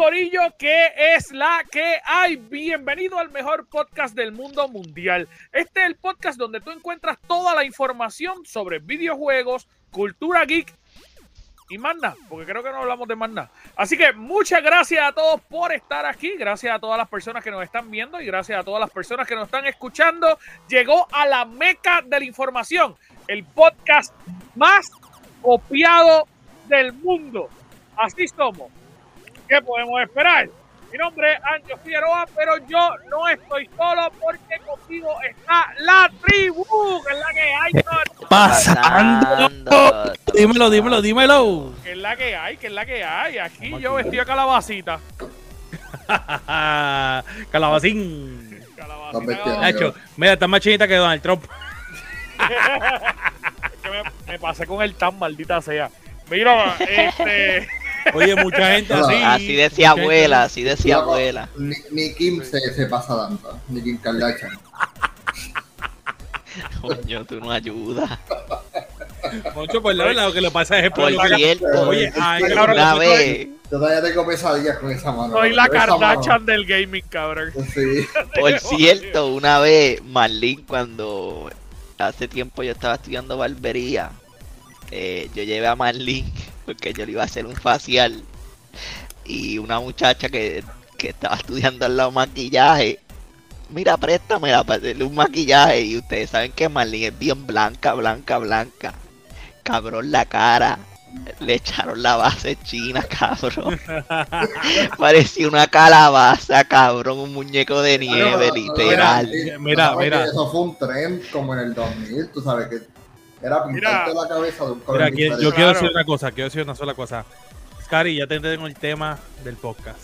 Corillo, que es la que hay. Bienvenido al mejor podcast del mundo mundial. Este es el podcast donde tú encuentras toda la información sobre videojuegos, cultura geek y más nada, porque creo que no hablamos de más nada. Así que muchas gracias a todos por estar aquí, gracias a todas las personas que nos están viendo y gracias a todas las personas que nos están escuchando. Llegó a la meca de la información, el podcast más copiado del mundo. Así somos. ¿Qué podemos esperar? Mi nombre es Anjo Figueroa, pero yo no estoy solo porque conmigo está la tribu, que es la que hay. Pasando. Dímelo, dímelo, dímelo. Que es la que hay, que es la que hay. Aquí yo vestido de calabacita. Calabacín. Calabacita. Nacho, mira, está más chinita que Donald Trump. que me, me pasé con el tan maldita sea. Mira, este. Oye, mucha gente así. Así decía abuela, así decía Loco, abuela. Ni, ni Kim se, se pasa tanto, ni Kim Kardashian. Coño, tú no ayudas. Moncho, pues la verdad, lo que le pasa es Por cierto, Oye, ay, Una cabrón, una tú- vez, Yo todavía tengo pesadillas con esa mano. Soy la Kardashian del gaming, cabrón. Sí. por cierto, una vez, Marlene, cuando hace tiempo yo estaba estudiando barbería, eh, yo llevé a Marlene porque yo le iba a hacer un facial y una muchacha que, que estaba estudiando al lado maquillaje. Mira, préstamela para hacerle un maquillaje. Y ustedes saben que Marlene es bien blanca, blanca, blanca. Cabrón, la cara. Le echaron la base china, cabrón. Parecía una calabaza, cabrón, un muñeco de nieve, literal. Mira, Mira, ¿sabes mira. que Eso fue un trend como en el 2000, tú sabes que era pintarte Mira. la cabeza de un color Mira, aquí- yo diferente. quiero Claro. decir una cosa, quiero decir una sola cosa. Scary, ya te tengo el tema del podcast.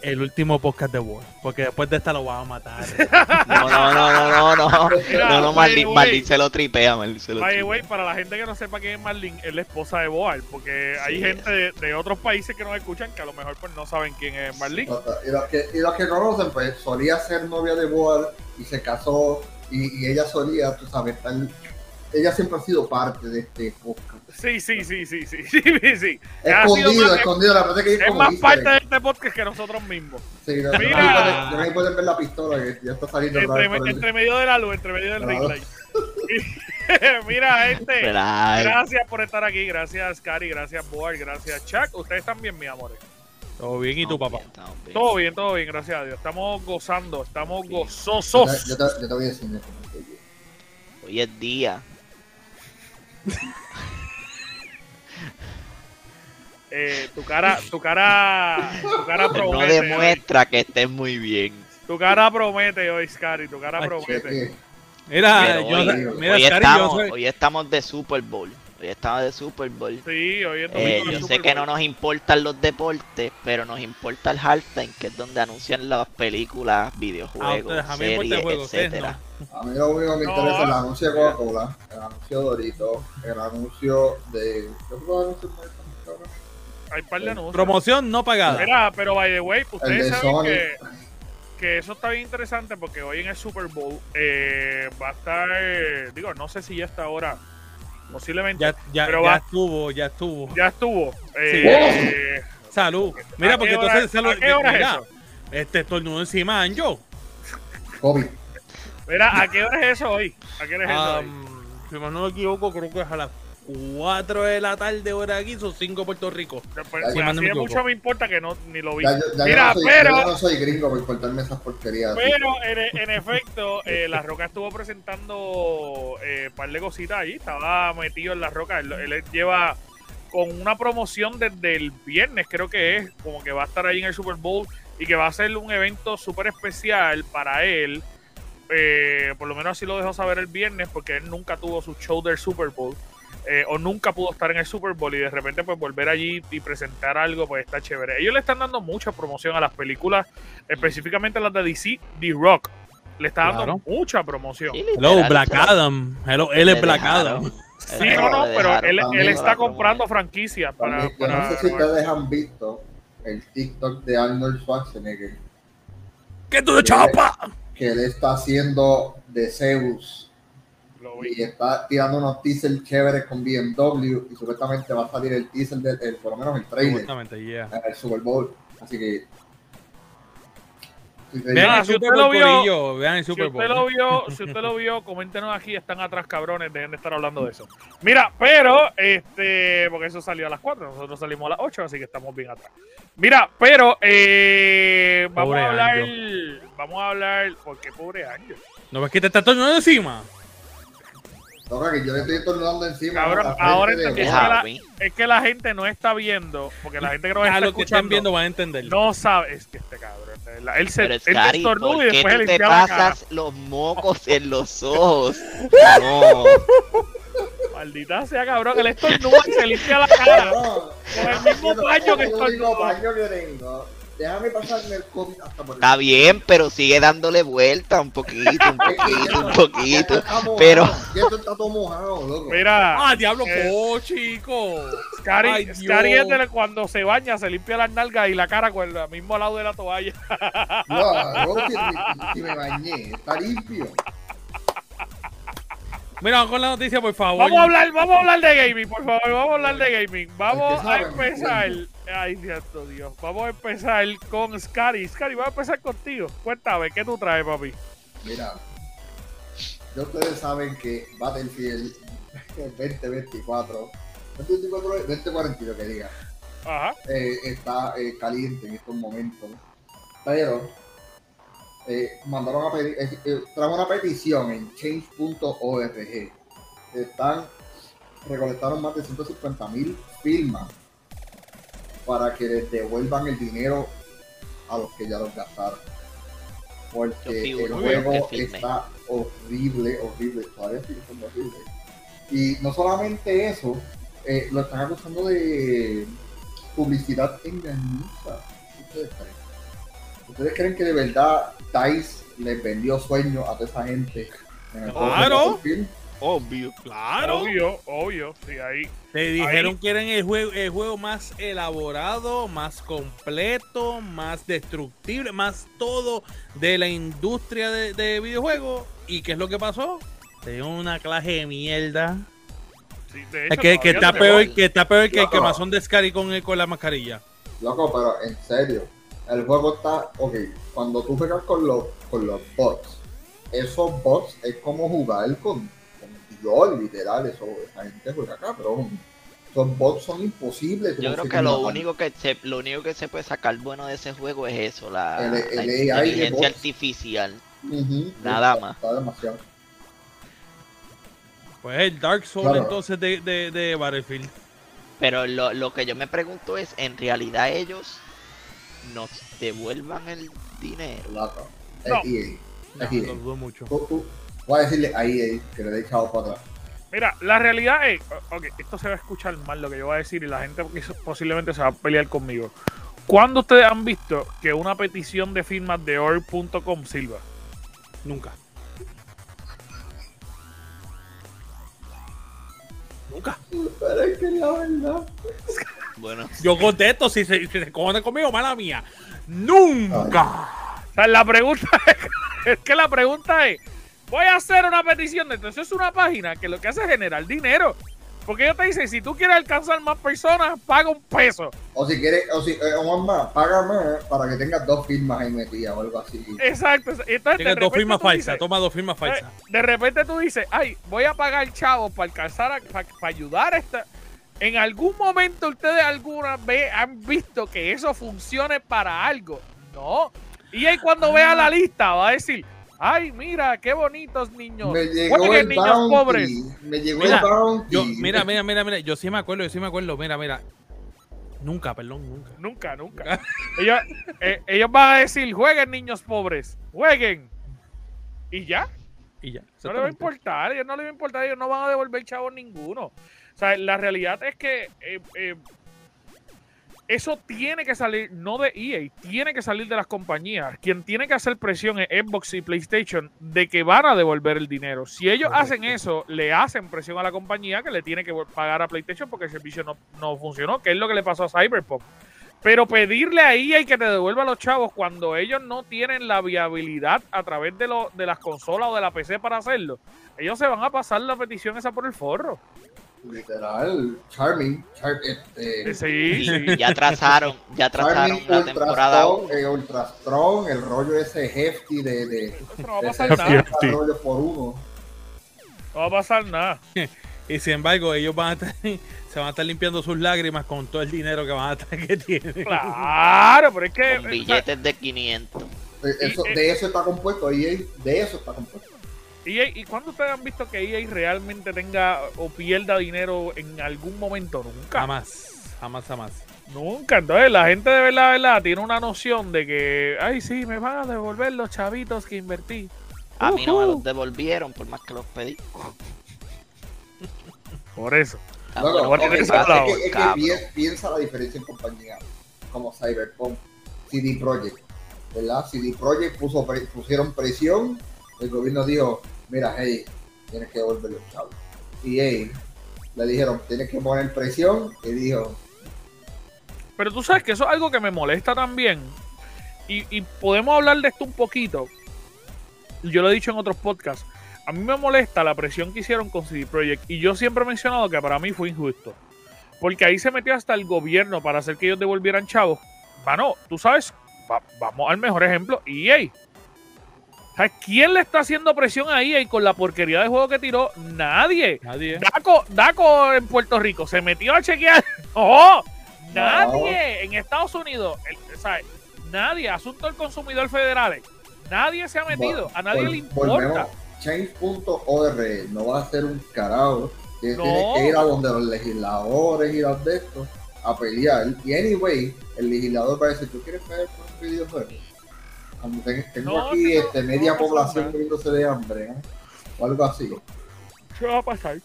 El último podcast de War. Porque después de esta lo vamos a matar. No, no, no, no, no, no. Mira, No, no, by the way. Marlene se lo tripea, Marlene se lo By the tripea. way, para la gente que no sepa quién es Marlene, es la esposa de Boal, porque hay Sí. gente de, de otros países que nos escuchan que a lo mejor pues no saben quién es Marlene. Y los, que, y los que conocen, pues solía ser novia de Boal y se casó y, y ella solía, tú sabes, estar, ella siempre ha sido parte de este podcast. Sí, sí, sí, sí, sí, sí, sí. sí. Ha sido Escondido, más- escondido, la verdad es que Es como más easter parte de este podcast que nosotros mismos. Sí, no, no, Mira. me pueden- pueden ver la pistola que ya está saliendo Entre, medio de la luz, entre medio del ring Claro. light. Mira, gente. Gracias por estar aquí. Gracias, Cari. Gracias, Boal. Gracias, Chuck. Ustedes también, mis amores. Todo bien, ¿y tu papá? bien, estamos bien. Todo bien, todo bien, gracias a Dios. Estamos gozando, estamos gozosos. te, yo te- yo te voy a decir. Hoy es día. Eh, tu cara, tu cara, tu cara No hoy. demuestra que estés muy bien. Tu cara promete hoy, Scary. Tu cara Ay, promete. Mira, yo, hoy, mira, hoy Scary, yo estamos, soy- hoy estamos de Super Bowl. Hoy estamos de Super Bowl. Sí, hoy es Eh, yo Super sé que no Bowl. nos importan los deportes, pero nos importa el halftime, que es donde anuncian las películas, Ah, videojuegos, series, juego, etcétera. A mí lo único que me No. interesa es el anuncio de Coca-Cola, el anuncio de Doritos, el anuncio de. ¿Qué otro anuncio más está, cabrón? Hay un par de anuncios. Promoción no pagada. Mira, pero by the way, ustedes de saben Sony. que, que eso está bien interesante porque hoy en el Super Bowl eh, va a estar, eh, digo, no sé si ya está ahora, posiblemente Ya, ya, Pero ya va- estuvo, ya estuvo. ya estuvo. Eh, Salud. Mira, ¿a porque hora- entonces salud. ¿A qué hora es eso? este estornudo encima, Anjo. Mira, ¿a qué hora es eso hoy? ¿A qué hora es eso hoy? Si más no me equivoco, creo que es a las 4 de la tarde hora aquí, son 5 Puerto Rico. Pues, si así me de mucho me importa que no ni lo vi. Ya, yo- ya Mira, yo no soy, pero- yo no soy gringo por cortarme esas porquerías. Pero en, en efecto, eh, La Roca estuvo presentando eh, un par de cositas ahí. Estaba metido en La Roca. Él, él lleva con una promoción desde el viernes, creo que es, como que va a estar ahí en el Super Bowl y que va a ser un evento súper especial para él. Eh, por lo menos así lo dejó saber el viernes, porque él nunca tuvo su show del Super Bowl. Eh, o nunca pudo estar en el Super Bowl y de repente pues volver allí y presentar algo pues está chévere. Ellos le están dando mucha promoción a las películas, específicamente a las de DC, The Rock. Le está dando Claro. mucha promoción. Sí, Hello, Black Adam. Hello, él es Black. Adam. Sí, no, no, pero él, él está comprando franquicias para... No sé si ustedes han visto el TikTok de Arnold Schwarzenegger, ¿Qué tú de chapa? que él está haciendo de Zeus. Y está tirando unos teasers chéveres con BMW y supuestamente va a salir el teaser, del, el- por lo menos el trailer, yeah. el Super Bowl. Así que... Vean el si Super usted lo Bowl, vio- Vean el Si Super usted Bowl. lo vio, si usted lo vio, coméntenos aquí, están atrás cabrones, dejen de estar hablando de eso. Mira, pero, este, porque eso salió a las 4, nosotros salimos a las 8, así que estamos bien atrás. Mira, pero, eh, vamos Pobre a hablar, vamos a hablar, porque pobre Ángel. ¿No ves que te está tornando encima? Toca que yo le estoy tornando encima. Cabrón, a ahora. Es que la-. Es que la gente no está viendo, porque la gente que nos A está los que están viendo van a entender. no sabe, es que este cabrón, él se, Pero él estornuda ¿por y después tú te limpia la cara. pasas los mocos en los ojos? No. Maldita sea, cabrón, él estornuda y se limpia la cara. No, Con el mismo paño que el único estornudó. paño que tengo. Déjame pasarme el COVID hasta por el Está bien, pero sigue dándole vuelta un poquito, un poquito, un poquito. Pero- esto está todo mojado, loco. Mira, ¡Ah, diablo! Eh, ¡Oh, chico! Scary, Ay, Dios. Scary es de la- cuando se baña, se limpia las nalgas y la cara con el mismo lado de la toalla. No, si me bañé, está limpio. Mira, vamos con la noticia, por favor. Vamos a hablar, vamos a hablar de gaming, por favor, vamos a hablar de gaming. Vamos a empezar. Ay, Dios Dios. Vamos a empezar con Scary. Scary, vamos a empezar contigo. Cuéntame, ¿qué tú traes, papi? Mira, ya ustedes saben que Battlefield 2024, 2024, 2042 que diga, Ajá. eh, está eh, caliente en estos momentos. Pero eh, mandaron a pedir, eh, trajo una petición en change.org. Están, recolectaron más de 150 mil firmas para que les devuelvan el dinero a los que ya los gastaron. Porque el juego está horrible, horrible, todavía sigue siendo horrible. Y no solamente eso, eh, lo están acusando de publicidad engañosa. ¿Qué ¿Ustedes creen? ¿Ustedes creen que de verdad DICE les vendió sueño a toda esa gente? en el juego de Claro. Battlefield? Obvio. ¡Claro! Obvio, obvio. Sí, ahí. Te dijeron que eran el juego, el juego más elaborado, más completo, más destructible, más todo de la industria de, de videojuegos. ¿Y qué es lo que pasó? Te dio una clase de mierda. Sí, de Es hecho, que, que está peor, que está peor que el quemazón de Scary con, el- con la mascarilla. Loco, pero en serio, el juego está, ok, cuando tú juegas con los, con los bots, esos bots es como jugar con, literal, eso, esa gente juega cabrón. Esos bots son imposibles. Yo creo que lo matar. único que se, lo único que se puede sacar bueno de ese juego es eso, la, El- el la AI de inteligencia artificial. Nada está- más. Está demasiado. Pues el Dark Souls Claro. entonces de, de, de Battlefield. Pero lo, lo que yo me pregunto es, ¿en realidad ellos nos devuelvan el dinero? Loco. No. Es EA. No, Es EA. lo dudo mucho. Tú- tú- Voy a decirle a EA que le dé chavo para atrás. Mira, la realidad es, ok, esto se va a escuchar mal lo que yo voy a decir y la gente posiblemente se va a pelear conmigo. ¿Cuándo ustedes han visto que una petición de firmas de org.com sirva? Nunca. Nunca. Pero es que la verdad. Bueno, Yo contesto si se, si se cojonan conmigo, mala mía. Nunca. O sea, la pregunta es, es que la pregunta es, voy a hacer una petición de entonces es una página que lo que hace es generar dinero. Porque ellos te dicen, si tú quieres alcanzar más personas, paga un peso. O si quieres, o si, eh, o más, paga más para que tengas dos firmas ahí metidas o algo así. Exacto. Entonces, Tienes dos firmas falsas. Toma dos firmas eh, falsas. De repente tú dices, ay, voy a pagar chavos para alcanzar, a- para, para ayudar a esta. En algún momento ustedes alguna vez han visto que eso funcione para algo. No. Y ahí cuando vea la lista va a decir, ay, mira, qué bonitos niños. Me llegó Jueguen, el niños bounty. pobres. Me llegó Mira, el bounty. Yo, mira, mira, mira, mira. Yo sí me acuerdo, yo sí me acuerdo. Mira, mira. Nunca, perdón, nunca. Nunca, nunca. ellos, eh, ellos van a decir, jueguen niños pobres, jueguen. Y ya, Y ya. no les va a importar, ellos no les va a importar, ellos no van a devolver chavos ninguno. O sea, la realidad es que eh, eh, eso tiene que salir, no de EA, tiene que salir de las compañías. Quien tiene que hacer presión es Xbox y PlayStation de que van a devolver el dinero. Si ellos Correcto. hacen eso, le hacen presión a la compañía que le tiene que pagar a PlayStation porque el servicio no, no funcionó, que es lo que le pasó a Cyberpunk. Pero pedirle a EA que te devuelva a los chavos cuando ellos no tienen la viabilidad a través de, lo, de las consolas o de la PC para hacerlo, ellos se van a pasar la petición esa por el forro. Literal, Charming, Char- este, Sí, sí. Ya trazaron, ya trazaron Charming, la Ultra temporada Strong, 1. eh, Ultra Strong, el rollo ese hefty de, de, no va a pasar 60 nada. Sí. rollos por uno. No va a pasar nada. Y sin embargo, ellos van a estar, se van a estar limpiando sus lágrimas con todo el dinero que van a estar que tienen. Claro, pero es que. Con o sea, billetes de 500. De eso, Y, eh, de eso está compuesto, EA, de eso está compuesto. EA, ¿Y cuándo ustedes han visto que EA realmente tenga o pierda dinero en algún momento? Nunca. Jamás, jamás, jamás. Nunca. Entonces, la gente de verdad, verdad, tiene una noción de que, ay, sí, me van a devolver los chavitos que invertí. A mí no me los devolvieron por más que los pedí. Por eso. Ah, No, no, es que es piensa la diferencia en compañías como Cyberpunk, CD Projekt, ¿verdad? CD Projekt puso, pre- pusieron presión, el gobierno dijo, mira, hey, tienes que devolver los chavos. Y hey, le dijeron, tienes que poner presión, y dijo, Pero tú sabes que eso es algo que me molesta también. Y, podemos hablar de esto un poquito. Yo lo he dicho en otros podcasts. A mí me molesta la presión que hicieron con CD Projekt. Y yo siempre he mencionado que para mí fue injusto. Porque ahí se metió hasta el gobierno para hacer que ellos devolvieran chavos. Mano, tú sabes, va- vamos al mejor ejemplo, EA. ¿Sabes quién le está haciendo presión a EA con la porquería de juego que tiró? Nadie. Nadie. Daco, Daco en Puerto Rico se metió a chequear. ¡No! Nadie en Estados Unidos. el- o sea, nadie. Asunto del consumidor federales. Nadie se ha metido. A nadie vol- le importa. change.org no va a ser un carajo, que No. tienes que ir a donde los legisladores y los de estos a pelear. Y anyway, el legislador va a decir, ¿tú quieres pelear por un videojuego? Tengo No, aquí no- este, no media pasar población muriéndose de hambre, ¿no? O algo así. No va a pasar.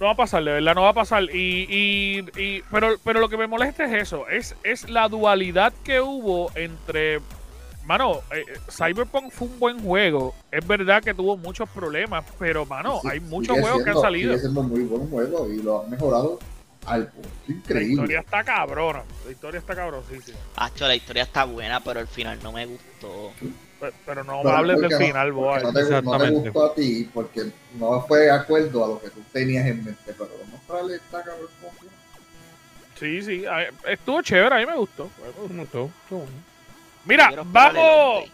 No va a pasar, de verdad, no va a pasar. Y, y, y- pero, pero lo que me molesta es eso. Es, es la dualidad que hubo entre. Mano, eh, Cyberpunk fue un buen juego. Es verdad que tuvo muchos problemas, pero, mano, Sí, hay muchos juegos que han salido. Sigue siendo muy buen juego y lo han mejorado al punto La increíble. historia está cabrona. La historia está cabrosísima. Hacho, la historia está buena, pero al final no me gustó. Pe- Pero no me hables del no- final, boy. porque No te, no te gustó a ti porque no fue de acuerdo a lo que tú tenías en mente, pero mostrarle esta cabrón. Sí, sí. Estuvo chévere, a mí me gustó. Me gustó, estuvo bueno. Mira, el vamos.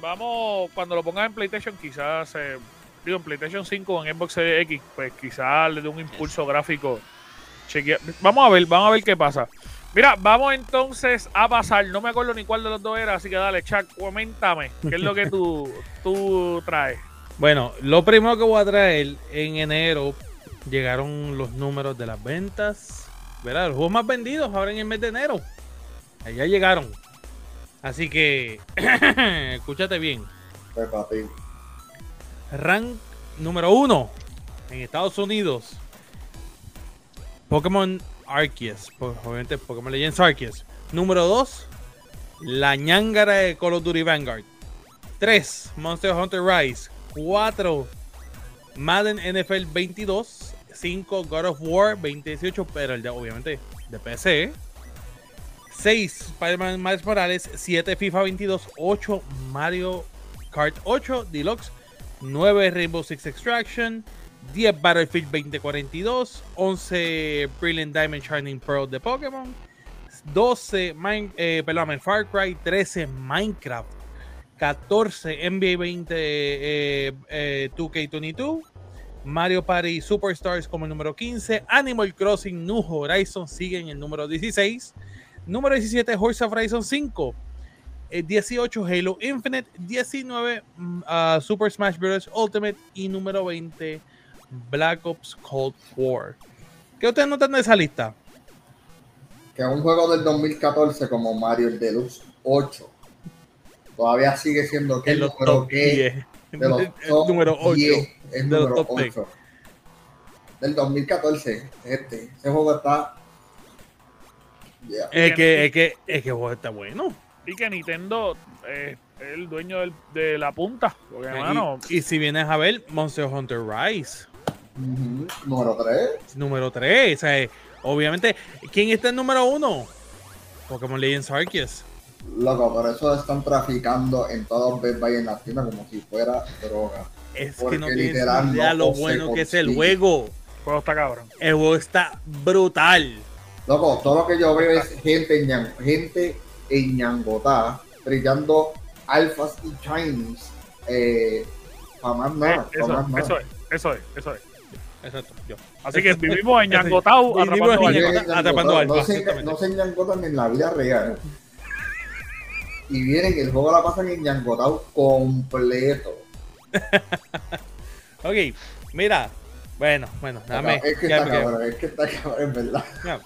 Vamos, cuando lo pongas en PlayStation, quizás. eh, digo, en PlayStation 5 o en Xbox Series X, pues quizás le dé un impulso gráfico. Chequea- Vamos a ver, vamos a ver qué pasa. Mira, vamos entonces a pasar. No me acuerdo ni cuál de los dos era, así que dale, Chuck, coméntame. ¿Qué es lo que tú, tú traes? Bueno, lo primero que voy a traer en enero llegaron los números de las ventas. ¿Verdad? Los juegos más vendidos ahora en el mes de enero. Allá llegaron. Así que, escúchate bien. Rank número uno en Estados Unidos. Pokémon Arceus. Obviamente Pokémon Legends Arceus. Número 2. La ñangara de Call of Duty Vanguard. 3. Monster Hunter Rise. 4. Madden NFL 22. 5. God of War 2018. Pero el de, obviamente, de PC. 6. Spider-Man Miles Morales. 7. FIFA 22. 8. Mario Kart 8 Deluxe. 9 Rainbow Six Extraction, 10 Battlefield 2042, 11 Brilliant Diamond Shining Pearl de Pokémon, 12 Mine- eh, perdón, Far Cry, 13 Minecraft, 14 NBA 20 eh, eh, 2K22, Mario Party Superstars como el número 15, Animal Crossing New Horizons sigue en el número 16, número 17 Horse of Horizon 5, eh, 18 Halo Infinite, 19 mm, ah, Super Smash Bros. Ultimate y número 20 Black Ops Cold War. ¿Qué ustedes notan de esa lista? Que un juego del 2014 como Mario el Deluxe 8 todavía sigue siendo que el número top que 10. de los El número 8. 10, es de los número top 10. 8. del 2014. Este, ese juego está. Yeah. Es que, es que, es que el juego está bueno. Y que Nintendo eh, es el dueño del- de la punta. Porque, hermano, Y, y si vienes a ver, Monster Hunter Rise, Número 3. número 3. O sea, eh, obviamente, ¿quién está en número 1? Pokémon Legends Arceus. Loco, por eso están traficando en todos Best Buy en la tienda como si fuera droga. Es Porque que no tienes idea no lo bueno que es el juego. el juego está cabrón. El juego está brutal. Loco, todo lo que yo veo es gente en, gente en Ñangotá brillando alfas y Chinese. Eh, para más nada, Eh, pa' eso, más nada. eso es, eso es, eso es. Exacto, yo. Así que vivimos en vivimos atrapando atrapando alfas, No se, no se ñangotan en la vida real. Y vienen, el juego la pasan en Ñangotau completo. Ok, mira. Bueno, bueno, dame. es que está me- cabrón, es que está cabrón, en verdad. ya.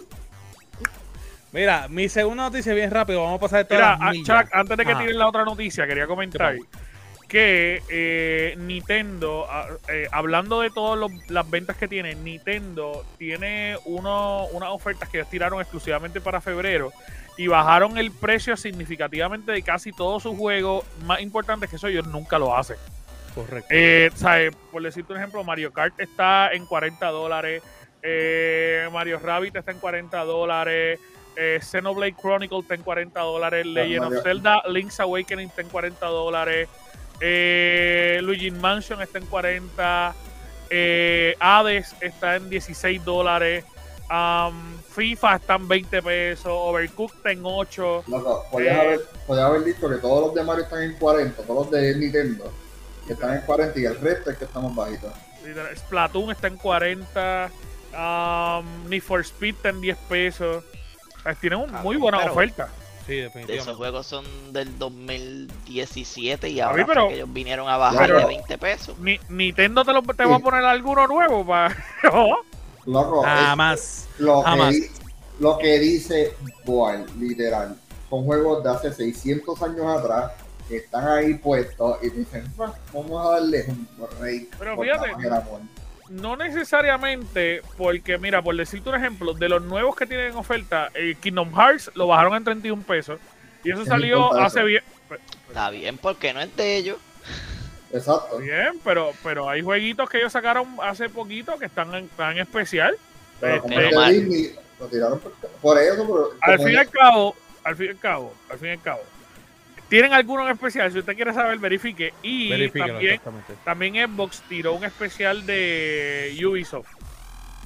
Mira, mi segunda noticia bien rápido. Vamos a pasar de Mira, todas a- las millas. Chuck, antes de que tiren la otra noticia, quería comentar que eh, Nintendo, a- eh, hablando de todas las ventas que tiene, Nintendo tiene uno, unas ofertas que ellos tiraron exclusivamente para febrero y bajaron el precio significativamente de casi todos sus juegos. Más importante que eso, ellos nunca lo hacen. Correcto. Eh, ¿sabes? Por decirte un ejemplo, Mario Kart está en 40 dólares. eh, Mario Rabbit está en 40 dólares. Eh, Xenoblade Chronicle está en 40 dólares. Legend Mario- of Zelda Link's Awakening está en 40 dólares. Eh, Luigi Mansion está en 40. eh, Hades está en 16 dólares. um, FIFA está en 20 pesos. Overcooked está en 8. Loco, podías, Eh. haber, podías haber dicho que todos los de Mario están en 40, todos los de Nintendo que están en 40 y el resto es que estamos bajitos. Splatoon está en 40. Um, Need for Speed está en 10 pesos. Tienen un Ah, muy buena pero- oferta. Sí, Esos definitivamente. juegos son del 2017 y ahora pero- que ellos vinieron a bajar pero- de 20 pesos. Ni, Nintendo te, lo, te va a poner alguno nuevo para. Loco, Nada es más. lo, que, jamás. di- lo que dice Boal, literal. Son juegos de hace 600 años atrás que están ahí puestos y dicen, "Ah, vamos a darles un break. Pero fíjate, nada más el amor". no necesariamente, porque mira, por decirte un ejemplo, de los nuevos que tienen en oferta, el Kingdom Hearts lo bajaron en 31 pesos. Y eso ¿Qué salió hace bien. Está bien, porque no es de ellos. Exacto. Bien, pero, pero hay jueguitos que ellos sacaron hace poquito que están en, están en especial. Pero como Este, mal. Disney, lo tiraron por, por eso, Al fin y al cabo, al fin y al cabo, al fin y al cabo. Tienen alguno en especial, si usted quiere saber, verifique. Y también, también Xbox tiró un especial de Ubisoft.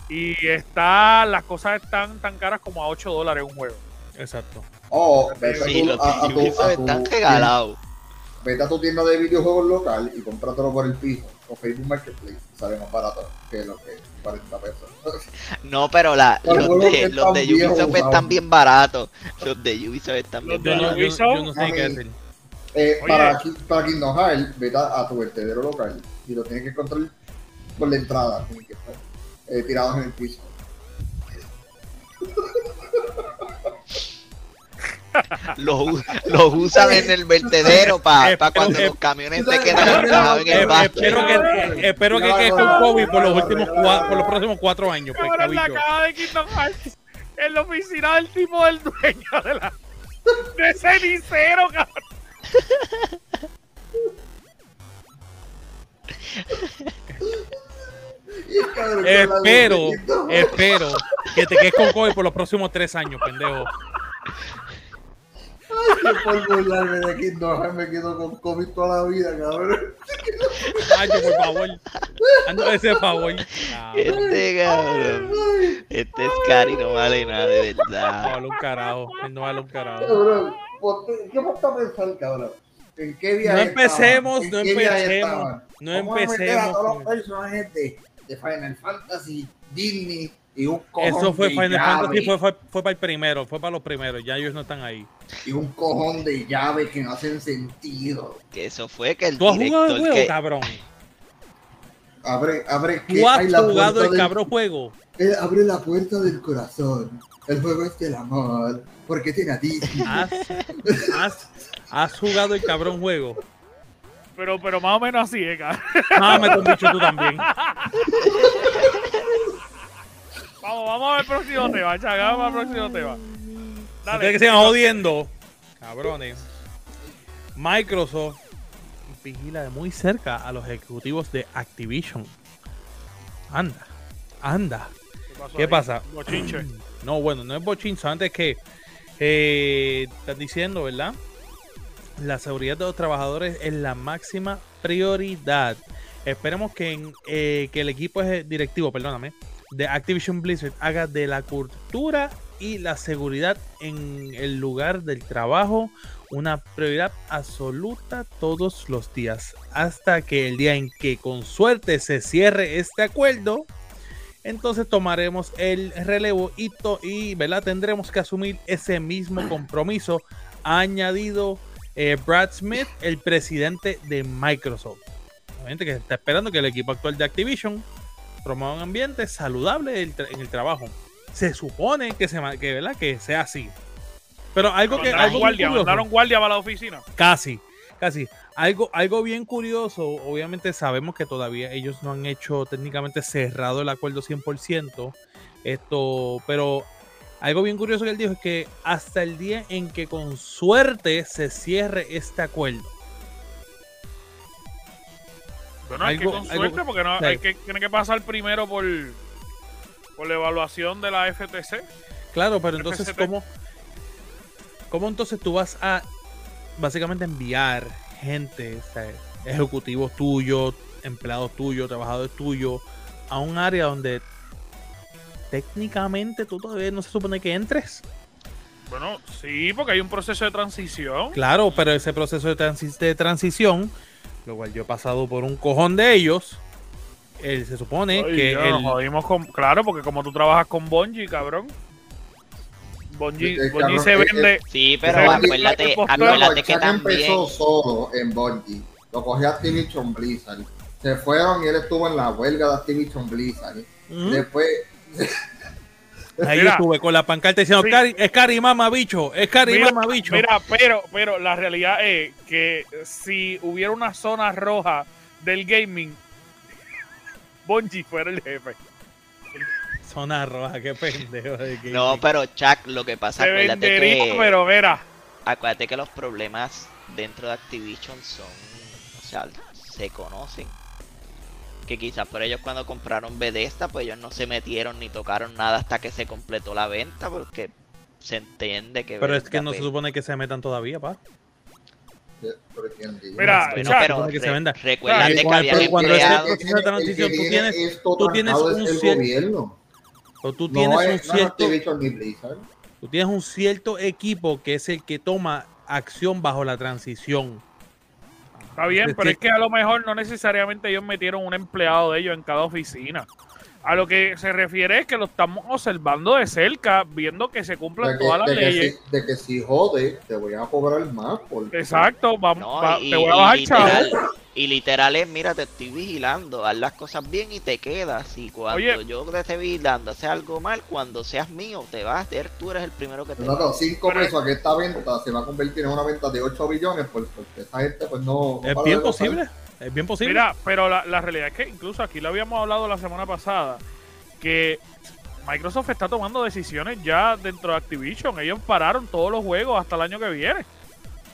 Y está, las cosas están tan caras como a 8 dólares un juego. Exacto. Oh, Sí, los a, a de Ubisoft están regalados. Vete a tu tienda de videojuegos local y cómpratelo por el piso o Facebook Marketplace. Sale más barato que lo que 40 pesos. No, pero la, Los de, los de Ubisoft están bien baratos. Los de Ubisoft están bien baratos. yo, Ubisoft, yo no sé qué decir. Eh, para, para Kingdom Hearts, vete a, a tu vertedero local y lo tienes que encontrar por la entrada. Tienen que estar eh, tirados en el piso. Los, los usan en el vertedero para cuando los camiones se quedan en el espero que, espero que quede con COVID por los últimos cua- por los próximos cuatro años. Cabrón, la caja de Kingdom Hearts en la oficina del tipo del dueño de la. de cenicero, cabrón. Cabrón Espero, espero que te quedes con COVID por los próximos tres años, pendejo. Yo por burlarme de Kingdom Hearts me quedo con COVID toda la vida, cabrón. Nacho, por favor. Ando ese favor. Ah, Este cabrón. Este es cari, no vale nada, de no verdad. vale un carajo. él No vale un carajo. Cabrón, ¿qué vas a pensar, cabrón? ¿En qué viaje No empecemos, no ¿En qué empecemos, no Vamos a meter a empecemos todos los personajes de, de Final Fantasy, Disney y un cojón Eso fue de Final llave, Fantasy, fue, fue, fue para el primero, fue para los primeros, ya ellos no están ahí. y un cojón de llaves que no hacen sentido. Que eso fue que el ¿Tú has jugado el juego, que... cabrón? Abre, abre, que ¿Tú has hay la jugado el del- cabrón juego? eh, abre la puerta del corazón. El juego es del amor. Porque tiene a Disney. ¿Has, has, has jugado el cabrón juego? Pero, pero más o menos así, eh, cabrón. Mámate un bicho tú también. Vamos, vamos al próximo tema, chaga, vamos al próximo tema. Ustedes que se van jodiendo, cabrones. Microsoft vigila de muy cerca a los ejecutivos de Activision. Anda, anda. ¿Qué pasa? Bochinche. No, bueno, no es bochinzo. Antes que eh, están diciendo, ¿verdad? La seguridad de los trabajadores es la máxima prioridad. Esperemos que, en- eh, que el equipo eje- directivo, perdóname, de Activision Blizzard haga de la cultura y la seguridad en el lugar del trabajo una prioridad absoluta todos los días. Hasta que el día en que con suerte se cierre este acuerdo, entonces tomaremos el relevo y, y ¿verdad? tendremos que asumir ese mismo compromiso. Ha añadido eh, Brad Smith, el presidente de Microsoft. Obviamente que está esperando que el equipo actual de Activision promueva un ambiente saludable en el trabajo. Se supone que, se, que, ¿verdad? que sea así. Pero algo que... Algo guardia, curioso- mandaron guardia para la oficina. Casi, casi. Algo, algo bien curioso, obviamente sabemos que todavía ellos no han hecho técnicamente cerrado el acuerdo 100%, esto, pero algo bien curioso que él dijo es que hasta el día en que con suerte se cierre este acuerdo. Bueno, hay que con algo- suerte porque no, sí. hay que, tiene que pasar primero por, por la evaluación de la FTC. Claro, pero entonces, FCT. ¿cómo, ¿cómo entonces tú vas a básicamente enviar gente, o sea, ejecutivos tuyos, empleados tuyos, trabajadores tuyos, a un área donde técnicamente tú todavía no se supone que entres? Bueno, sí, porque hay un proceso de transición. Claro, pero ese proceso de, transi- de transición, lo cual yo he pasado por un cojón de ellos, él se supone Ay, que ya, el- nos jodimos con, claro, porque como tú trabajas con Bungie, cabrón. Bungie cabrón, se es- vende. Sí, pero acuérdate, acuérdate que también. empezó solo en Bungie. Lo cogió Activision Blizzard. Se fueron y él estuvo en la huelga de Activision Blizzard. Ujú. Después, ahí Mira. estuve con la pancarta diciendo, Sí. "Cari- es Cari Mama Bicho, es Cari Mira, Mama Bicho. mira, pero, pero la realidad es que si hubiera una zona roja del gaming, Bungie fuera el jefe. Zona roja, qué pendejo. de que- No, pero Chuck, lo que pasa, vendería, que, pero mira. acuérdate que los problemas dentro de Activision son, o sea, se conocen. Que quizás por ellos cuando compraron Bethesda, pues ellos no se metieron ni tocaron nada hasta que se completó la venta, porque se entiende que... Pero es que no se pues, supone que se metan todavía, pa. Mira, bueno, pero supone que se venda. que habían cuando empleado... de transición, tú tienes- tú tienes un es el cier- gobierno. O tú tienes No un cierto, tú tienes un cierto equipo que es el que toma acción bajo la transición. Está bien, Es pero es que a lo mejor no necesariamente ellos metieron un empleado de ellos en cada oficina. A lo que se refiere es que lo estamos observando de cerca, viendo que se cumplan De que, todas las de que leyes. si, de que si jode, te voy a cobrar más. Porque, Exacto, vamos, No, va- y, te voy a y bajar, literal, chavo. Y literal es, mira, te estoy vigilando, haz las cosas bien y te quedas. Y cuando Oye. yo te esté vigilando, haces algo mal, cuando seas mío, te vas, tú eres el primero que te No, vas. no, 5 Pero- pesos a que esta venta se va a convertir en una venta de 8 billones pues, porque esa gente pues no... no Es bien posible. Es bien posible. Mira, pero la, la realidad es que incluso aquí lo habíamos hablado la semana pasada, que Microsoft está tomando decisiones ya dentro de Activision. Ellos pararon todos los juegos hasta el año que viene.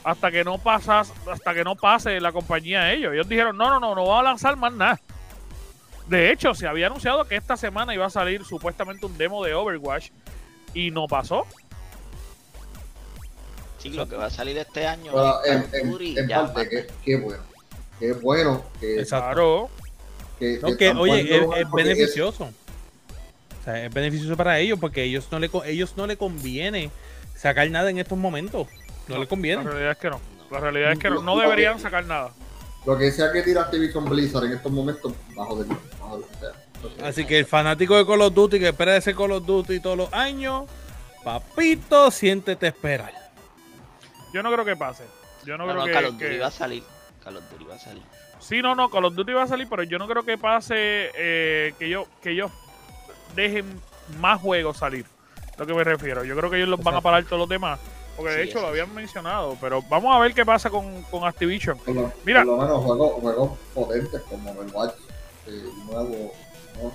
Hasta que no pasas, hasta que no pase la compañía a ellos. Ellos dijeron, no, no, no, no vamos a lanzar más nada. De hecho, se había anunciado que esta semana iba a salir supuestamente un demo de Overwatch y no pasó. Sí, lo que va a salir este año es en, en- en parte, qué, qué bueno. Qué bueno que, Exacto. Claro. que, No, que que, están oye, es, es beneficioso. O sea, es beneficioso para ellos porque ellos no le ellos no le conviene sacar nada en estos momentos. No, le La conviene. realidad es que no. La realidad es que no, no deberían sacar nada. Lo que sea que tira Activision Blizzard en estos momentos, bajo de bajo de Así que el fanático de Call of Duty que espera ese Call of Duty todos los años, papito, siéntete esperar. Yo no creo que pase. Yo no, No, creo no, que, Call of que- Duty va a salir. Call of Duty va a salir. Sí, no, no, Call of Duty va a salir, pero yo no creo que pase eh, que, yo, que ellos dejen más juegos salir. Lo que me refiero. Yo creo que ellos los van a parar todos los demás. Porque de Sí, hecho lo habían mencionado. Pero vamos a ver qué pasa con, con Activision. por, lo, Mira. por lo menos juegos, juegos potentes como el nuevo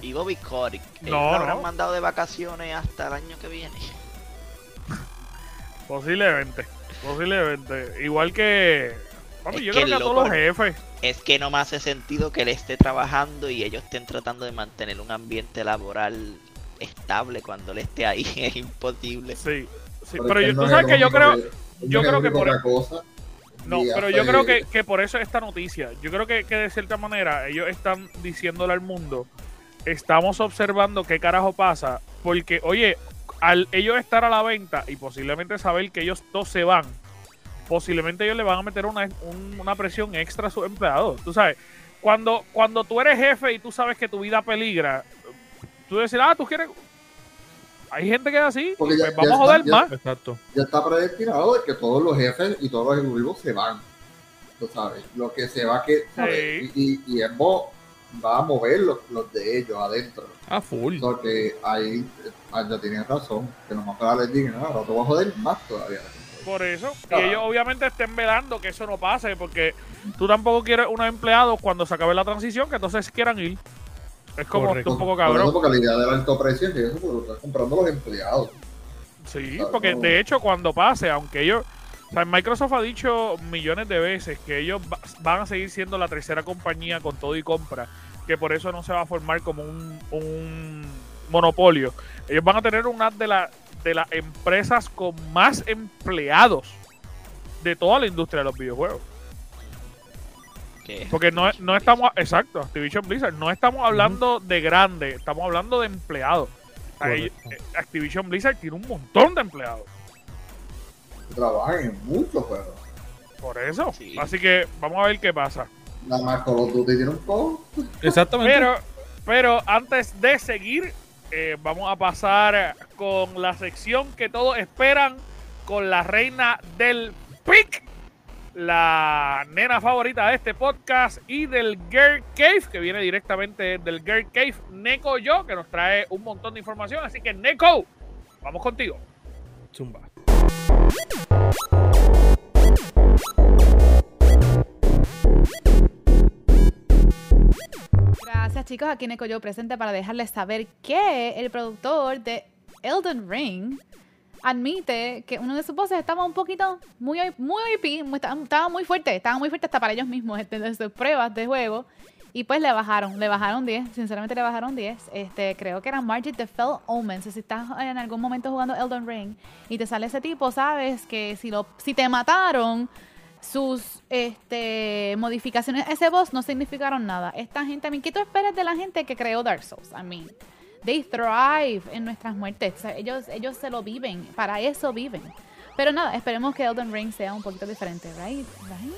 Y Bobby Kotick. No, ¿Ellos lo habrán no. mandado de vacaciones hasta el año que viene? Posiblemente. Posiblemente. Igual que. Papi, Es yo que creo que a todos los jefes. Es que no me hace sentido que él esté trabajando y ellos estén tratando de mantener un ambiente laboral estable cuando él esté ahí. Es imposible. Sí. Sí. Pero yo, tú es sabes que yo creo. yo creo que por- otra cosa. No, pero yo creo que, que por eso esta noticia. Yo creo que, que de cierta manera ellos están diciéndole al mundo. Estamos observando qué carajo pasa. Porque, oye, al ellos estar a la venta y posiblemente saber que ellos dos se van, posiblemente ellos le van a meter una, un- una presión extra a sus empleados. Tú sabes, cuando, cuando tú eres jefe y tú sabes que tu vida peligra, tú decir, ah, tú quieres. Hay gente que es así, Porque ya- pues vamos ya a joder ya- más. Exacto. ya está predestinado de que todos los jefes y todos los ejecutivos se van. Tú sabes, lo que se va que. Sí. y, y, y Xbox va a mover los, los de ellos adentro. A full. Porque ahí ya tienen razón, que nomás para les digan, ah, ahora te voy a joder más todavía. Por eso. Y Claro. ellos obviamente estén velando que eso no pase, porque tú tampoco quieres unos empleados cuando se acabe la transición que entonces quieran ir. Es como Correcto. un poco cabrón. porque la idea del alto precio es eso porque lo están comprando los empleados. Sí, porque de hecho cuando pase, aunque ellos... O sea, Microsoft ha dicho millones de veces que ellos va- van a seguir siendo la tercera compañía con todo y compra, que por eso no se va a formar como un, un monopolio. Ellos van a tener una de, la- de las empresas con más empleados de toda la industria de los videojuegos. Que Porque no, no estamos, exacto, Activision Blizzard, no estamos hablando de grande, estamos hablando de empleados. Correcto. eh, Activision Blizzard tiene un montón de empleados. Trabajan en muchos juegos. Por eso. Sí. Así que vamos a ver qué pasa. Nada más Call of Duty tiene un poco. Exactamente. Pero, pero antes de seguir, eh, vamos a pasar con la sección que todos esperan con la reina del pick, la nena favorita de este podcast y del Girl Cave, que viene directamente del Girl Cave, Neko Yo, que nos trae un montón de información. Así que, Neko, vamos contigo. Zumba. Gracias chicos, aquí Neko yo presente para dejarles saber que el productor de Elden Ring admite que uno de sus voces estaba un poquito muy muy estaba muy fuerte, estaba muy fuerte hasta para ellos mismos este, de sus pruebas de juego y pues le bajaron, le bajaron 10, sinceramente le bajaron 10. Este, creo que era Margit de Fell Omens. Si estás en algún momento jugando Elden Ring y te sale ese tipo, sabes que si lo si te mataron sus este, modificaciones a ese boss no significaron nada. Esta gente, a mí, ¿qué tú esperas de la gente que creó Dark Souls? I mean, they thrive en nuestras muertes. Ellos, ellos se lo viven, para eso viven. Pero nada, esperemos que Elden Ring sea un poquito diferente, right? Right?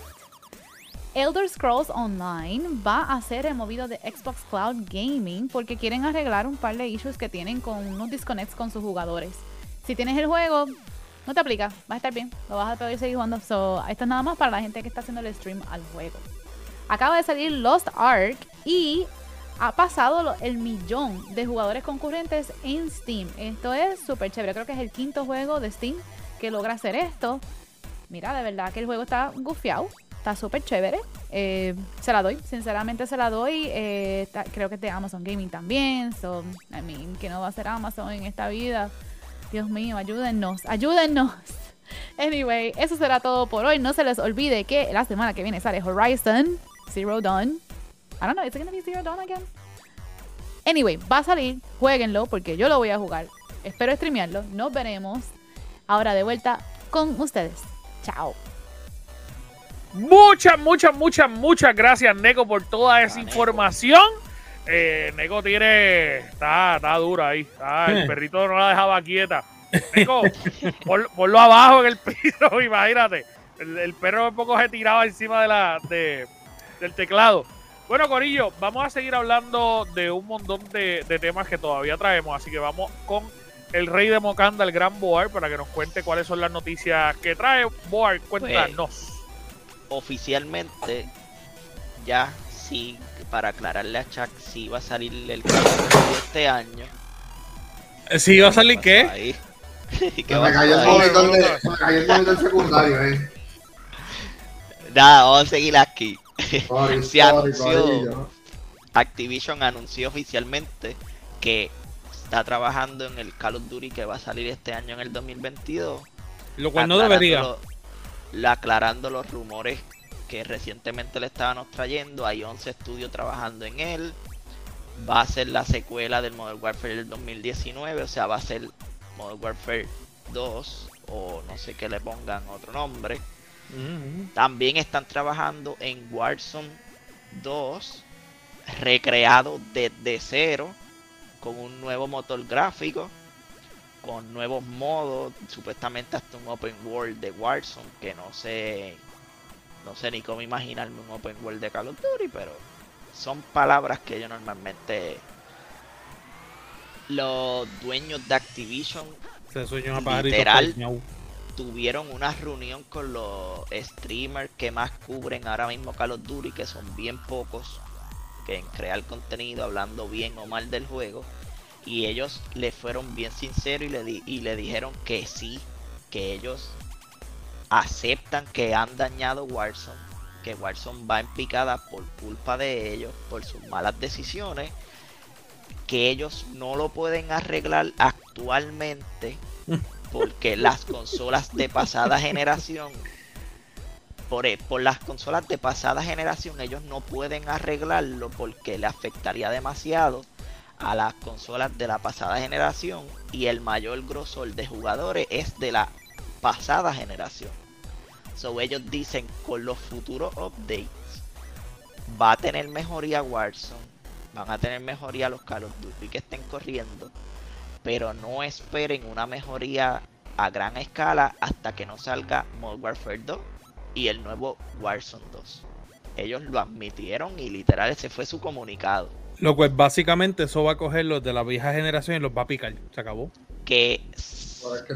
Elder Scrolls Online va a ser removido de Xbox Cloud Gaming porque quieren arreglar un par de issues que tienen con unos disconnects con sus jugadores. Si tienes el juego, no te aplica, va a estar bien, lo vas a poder seguir jugando. So, esto es nada más para la gente que está haciendo el stream al juego. Acaba de salir Lost Ark y ha pasado el millón de jugadores concurrentes en Steam. Esto es súper chévere, creo que es el quinto juego de Steam que logra hacer esto. Mira, de verdad que el juego está gufiado, está súper chévere. Eh, se la doy, sinceramente se la doy. Eh, creo que es de Amazon Gaming también. So, I mean, que no va a ser Amazon en esta vida. Dios mío, ayúdennos, ayúdennos. Anyway, eso será todo por hoy. No se les olvide que la semana que viene sale Horizon Zero Dawn. I don't know, is it gonna be Zero Dawn again? Anyway, va a salir, jueguenlo porque yo lo voy a jugar. Espero streamearlo. Nos veremos ahora de vuelta con ustedes. Chao. Muchas, muchas, muchas, muchas gracias, Neko, por toda esa Ah, Neko. información. Eh, Neko tiene. Está, está dura ahí. Está- el perrito no la dejaba quieta. Neko, pon- ponlo abajo en el piso, imagínate. El, el perro un poco se tiraba encima de la, de, del teclado. Bueno, Corillo, vamos a seguir hablando de un montón de, de temas que todavía traemos. Así que vamos con el rey de Mocanda, el gran Boar, para que nos cuente cuáles son las noticias que trae. Boar, cuéntanos. oficialmente ya sí, para aclararle a Chuck, sí va a salir el de este año. Sí, va a salir ¿Qué qué? ahí? ¿Qué Se me cayó el ahí? monitor de- se me cayó el monitor secundario, eh. Nada, vamos a seguir aquí. Se anunció. Activision anunció oficialmente que está trabajando en el Call of Duty que va a salir este año en el 2022. Lo cual no debería. lo- aclarando los rumores que recientemente le estábamos trayendo. Hay 11 estudios trabajando en él. Va a ser la secuela del Modern Warfare del 2019. O sea, va a ser Modern Warfare 2. O no sé qué le pongan otro nombre. También están trabajando en Warzone 2, recreado desde cero, con un nuevo motor gráfico, con nuevos modos, supuestamente hasta un open world de Warzone, que no sé, no sé ni cómo imaginarme un open world de Call of Duty, pero son palabras que yo normalmente los dueños de Activision Se Literal. Tuvieron una reunión con los streamers que más cubren ahora mismo Call of Duty, que son bien pocos, que en crear contenido hablando bien o mal del juego. Y ellos le fueron bien sinceros y le, di- y le dijeron que sí, que ellos aceptan que han dañado Warzone, que Warzone va en picada por culpa de ellos, por sus malas decisiones, que ellos no lo pueden arreglar actualmente porque las consolas de pasada generación por, e- por las consolas de pasada generación ellos no pueden arreglarlo porque le afectaría demasiado a las consolas de la pasada generación y el mayor grosor de jugadores es de la pasada generación. So ellos dicen con los futuros updates va a tener mejoría Warzone, van a tener mejoría los Call of Duty que estén corriendo, pero no esperen una mejoría a gran escala hasta que no salga Modern Warfare 2 y el nuevo Warzone 2. Ellos lo admitieron y literal ese fue su comunicado. Lo cual básicamente eso va a coger los de la vieja generación y los va a picar. Se acabó. que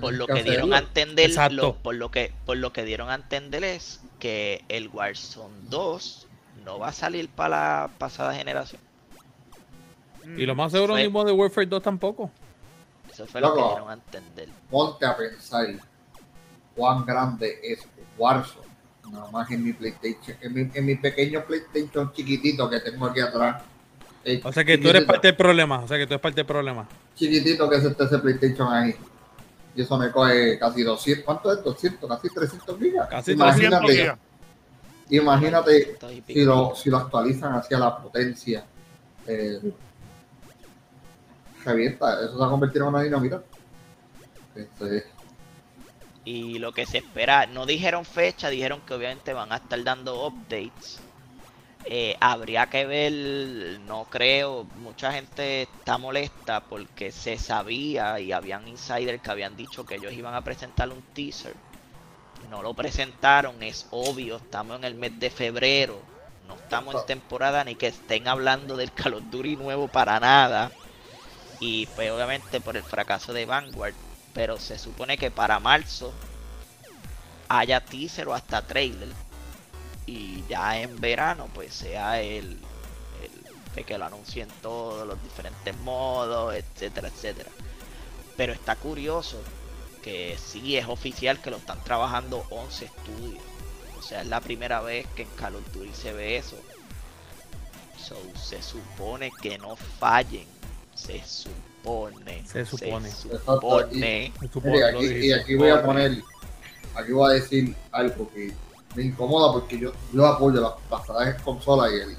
por lo que dieron a entender lo- por lo que por lo que dieron a entender es que el Warzone 2 no va a salir para la pasada generación. Y lo más seguro Fue- ni Modern Warfare 2 tampoco. Eso fue lo que Loco. dieron a entender. Ponte a pensar cuán grande es Warzone. Nada más en mi PlayStation, en mi, en mi pequeño PlayStation chiquitito que tengo aquí atrás. El O sea que tú eres parte del problema. O sea que tú eres parte del problema. chiquitito que es este ese PlayStation ahí. Y eso me coge casi 200. ¿Cuánto es? 200, casi 300 gigas. Casi 300 imagínate, gigas. imagínate 300 y pico si lo, gigas. si lo actualizan hacia la potencia. Eh, revienta, eso se va a convertir en una dinamita. Este, Y lo que se espera, no dijeron fecha, dijeron que obviamente van a estar dando updates. Eh, habría que ver, no creo, mucha gente está molesta porque se sabía y habían insiders que habían dicho que ellos iban a presentar un teaser. No lo presentaron, es obvio, estamos en el mes de febrero, no estamos en temporada ni que estén hablando del Call of Duty nuevo para nada. Y pues obviamente por el fracaso de Vanguard, pero se supone que para marzo haya teaser o hasta trailer. Y ya en verano pues sea el, que lo anuncien todos los diferentes modos etcétera etcétera. Pero está curioso que sí es oficial que lo están trabajando 11 estudios. O sea es la primera vez que en Call of Duty se ve eso. So, se supone que no fallen se supone Se supone. se supone aquí, y aquí voy a poner, aquí voy a decir algo que me incomoda porque yo, yo apoyo las pasadas consolas y el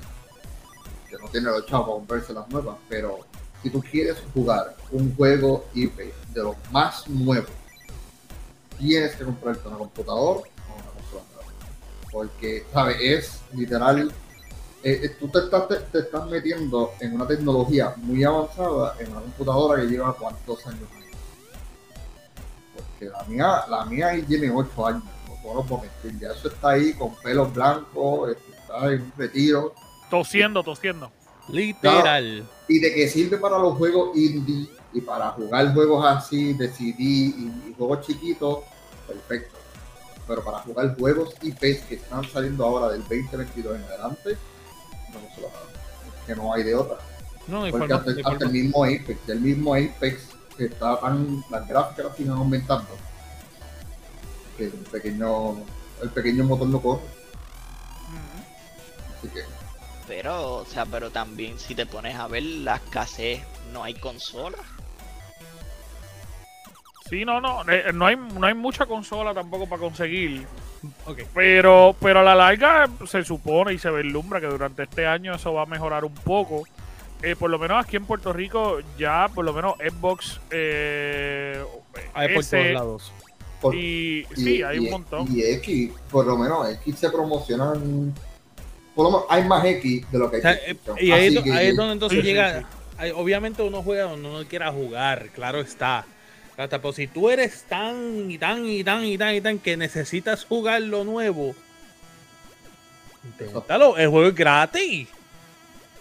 que no tiene los chavos para comprarse las nuevas, pero si tú quieres jugar un juego IP de los más nuevos, tienes que comprarte una computadora o una consola nueva. Porque, ¿sabes? Es literal. Eh, eh, tú te estás, te, te estás metiendo en una tecnología muy avanzada en una computadora que lleva cuántos años? Porque la mía, la mía ahí tiene 8 años, no puedo mentir. Ya eso está ahí con pelos blancos, este, está en un retiro. Tosiendo, tosiendo. Literal. y de que sirve para los juegos indie y para jugar juegos así de CD y, y juegos chiquitos, perfecto. Pero para jugar juegos IPs que están saliendo ahora del 2022 en adelante, no se lo hagan. Es que no hay de otra. No, de Porque forma, hasta, de hasta el mismo Apex, el mismo Apex que está tan, las gráficas las siguen aumentando, que el pequeño, el pequeño motor no corre. Así que Pero, o sea, pero también si te pones a ver la escasez, no hay consola. Sí, no, no, eh, no hay, no hay mucha consola tampoco para conseguir. Pero, pero a la larga se supone y se vislumbra que durante este año eso va a mejorar un poco. Eh, por lo menos aquí en Puerto Rico ya por lo menos Xbox eh, Hay por S todos lados. Por- y sí, hay un montón. Y X, por lo menos X se promocionan. Por lo menos hay más X de lo que hay. O sea, eh, y ahí, es do- que- ahí es donde entonces Sí, llega. sí. obviamente uno juega donde uno quiera jugar, claro está. Hasta, pero si tú eres tan y tan y tan y tan y tan que necesitas jugar lo nuevo, inténtalo. El juego es gratis.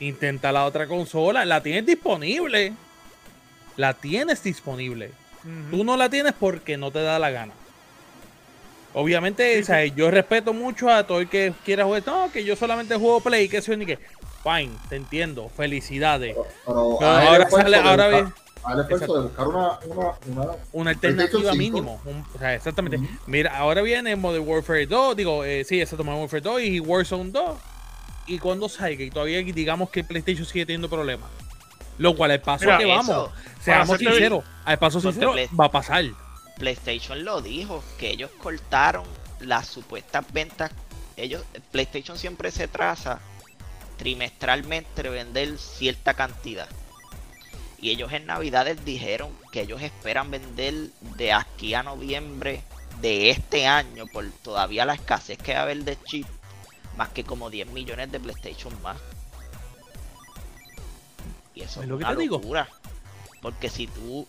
Intenta la otra consola. La tienes disponible. La tienes disponible. Tú no la tienes porque no te da la gana. Obviamente, Sí, o sea, yo respeto mucho a todo el que quiera jugar. No, que yo solamente juego Play, que yo, ni que. Fine, te entiendo. Felicidades. Pero, Pero ahora sale, ahora bien, hay el esfuerzo Exacto. de buscar una, una, una una alternativa mínimo. un- o sea, exactamente. Mira, ahora viene Modern Warfare 2, digo, eh, sí, exacto, Modern Warfare 2 y Warzone 2. Y cuando salga, y todavía digamos que PlayStation sigue teniendo problemas. Lo cual, al paso que vamos, seamos sinceros, al paso sincero, Play- va a pasar. PlayStation lo dijo, que ellos cortaron las supuestas ventas. Ellos, PlayStation siempre se traza trimestralmente vender cierta cantidad. Y ellos en Navidades dijeron que ellos esperan vender de aquí a noviembre de este año, por todavía la escasez que va a haber de chip, más que como 10 millones de PlayStation más. Y eso Es es lo que una digo. locura. Porque si tú,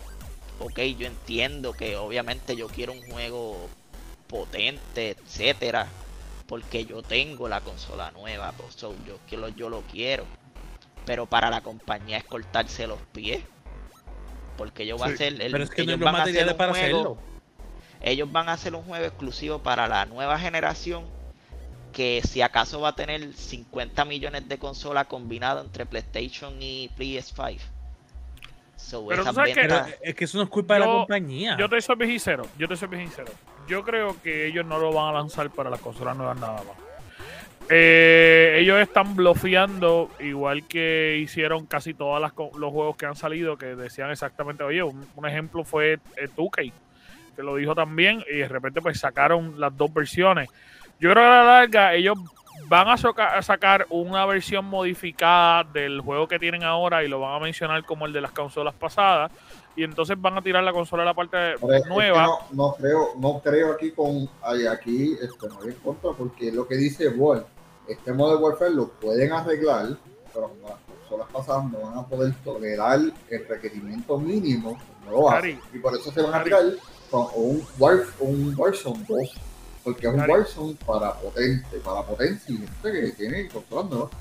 ok, yo entiendo que obviamente yo quiero un juego potente, etcétera, porque yo tengo la consola nueva, pues, so, yo, quiero, yo lo quiero. Pero para la compañía es cortarse los pies. Porque ellos van a Sí, hacer. el- Pero es que no ellos los van a hacer para juego- hacerlo. ellos van a hacer un juego exclusivo para la nueva generación que si acaso va a tener 50 millones de consolas combinadas entre PlayStation y PS5. So, Pero tú esas sabes que- es que eso no es culpa de la Yo- compañía. Yo te soy sincero, yo te soy sincero. Yo creo que ellos no lo van a lanzar para las consolas nuevas nada más. Eh, ellos están bloqueando, igual que hicieron casi todos los juegos que han salido, que decían exactamente, oye, un, un ejemplo fue eh, 2K, que lo dijo también, y de repente pues sacaron las dos versiones. Yo creo que a la larga ellos van a, sacar una versión modificada del juego que tienen ahora y lo van a mencionar como el de las consolas pasadas, y entonces van a tirar la consola a la parte nueva. no, no creo, no creo aquí con aquí este, no hay en contra porque lo que dice Wall, este Modern Warfare lo pueden arreglar, pero con las consolas pasadas no van a poder tolerar el requerimiento mínimo, no lo hacen. Y por eso se van a tirar con un, War, un Warzone 2, porque es un. Warzone para potente, para potencia y gente que tiene consolas nuevas.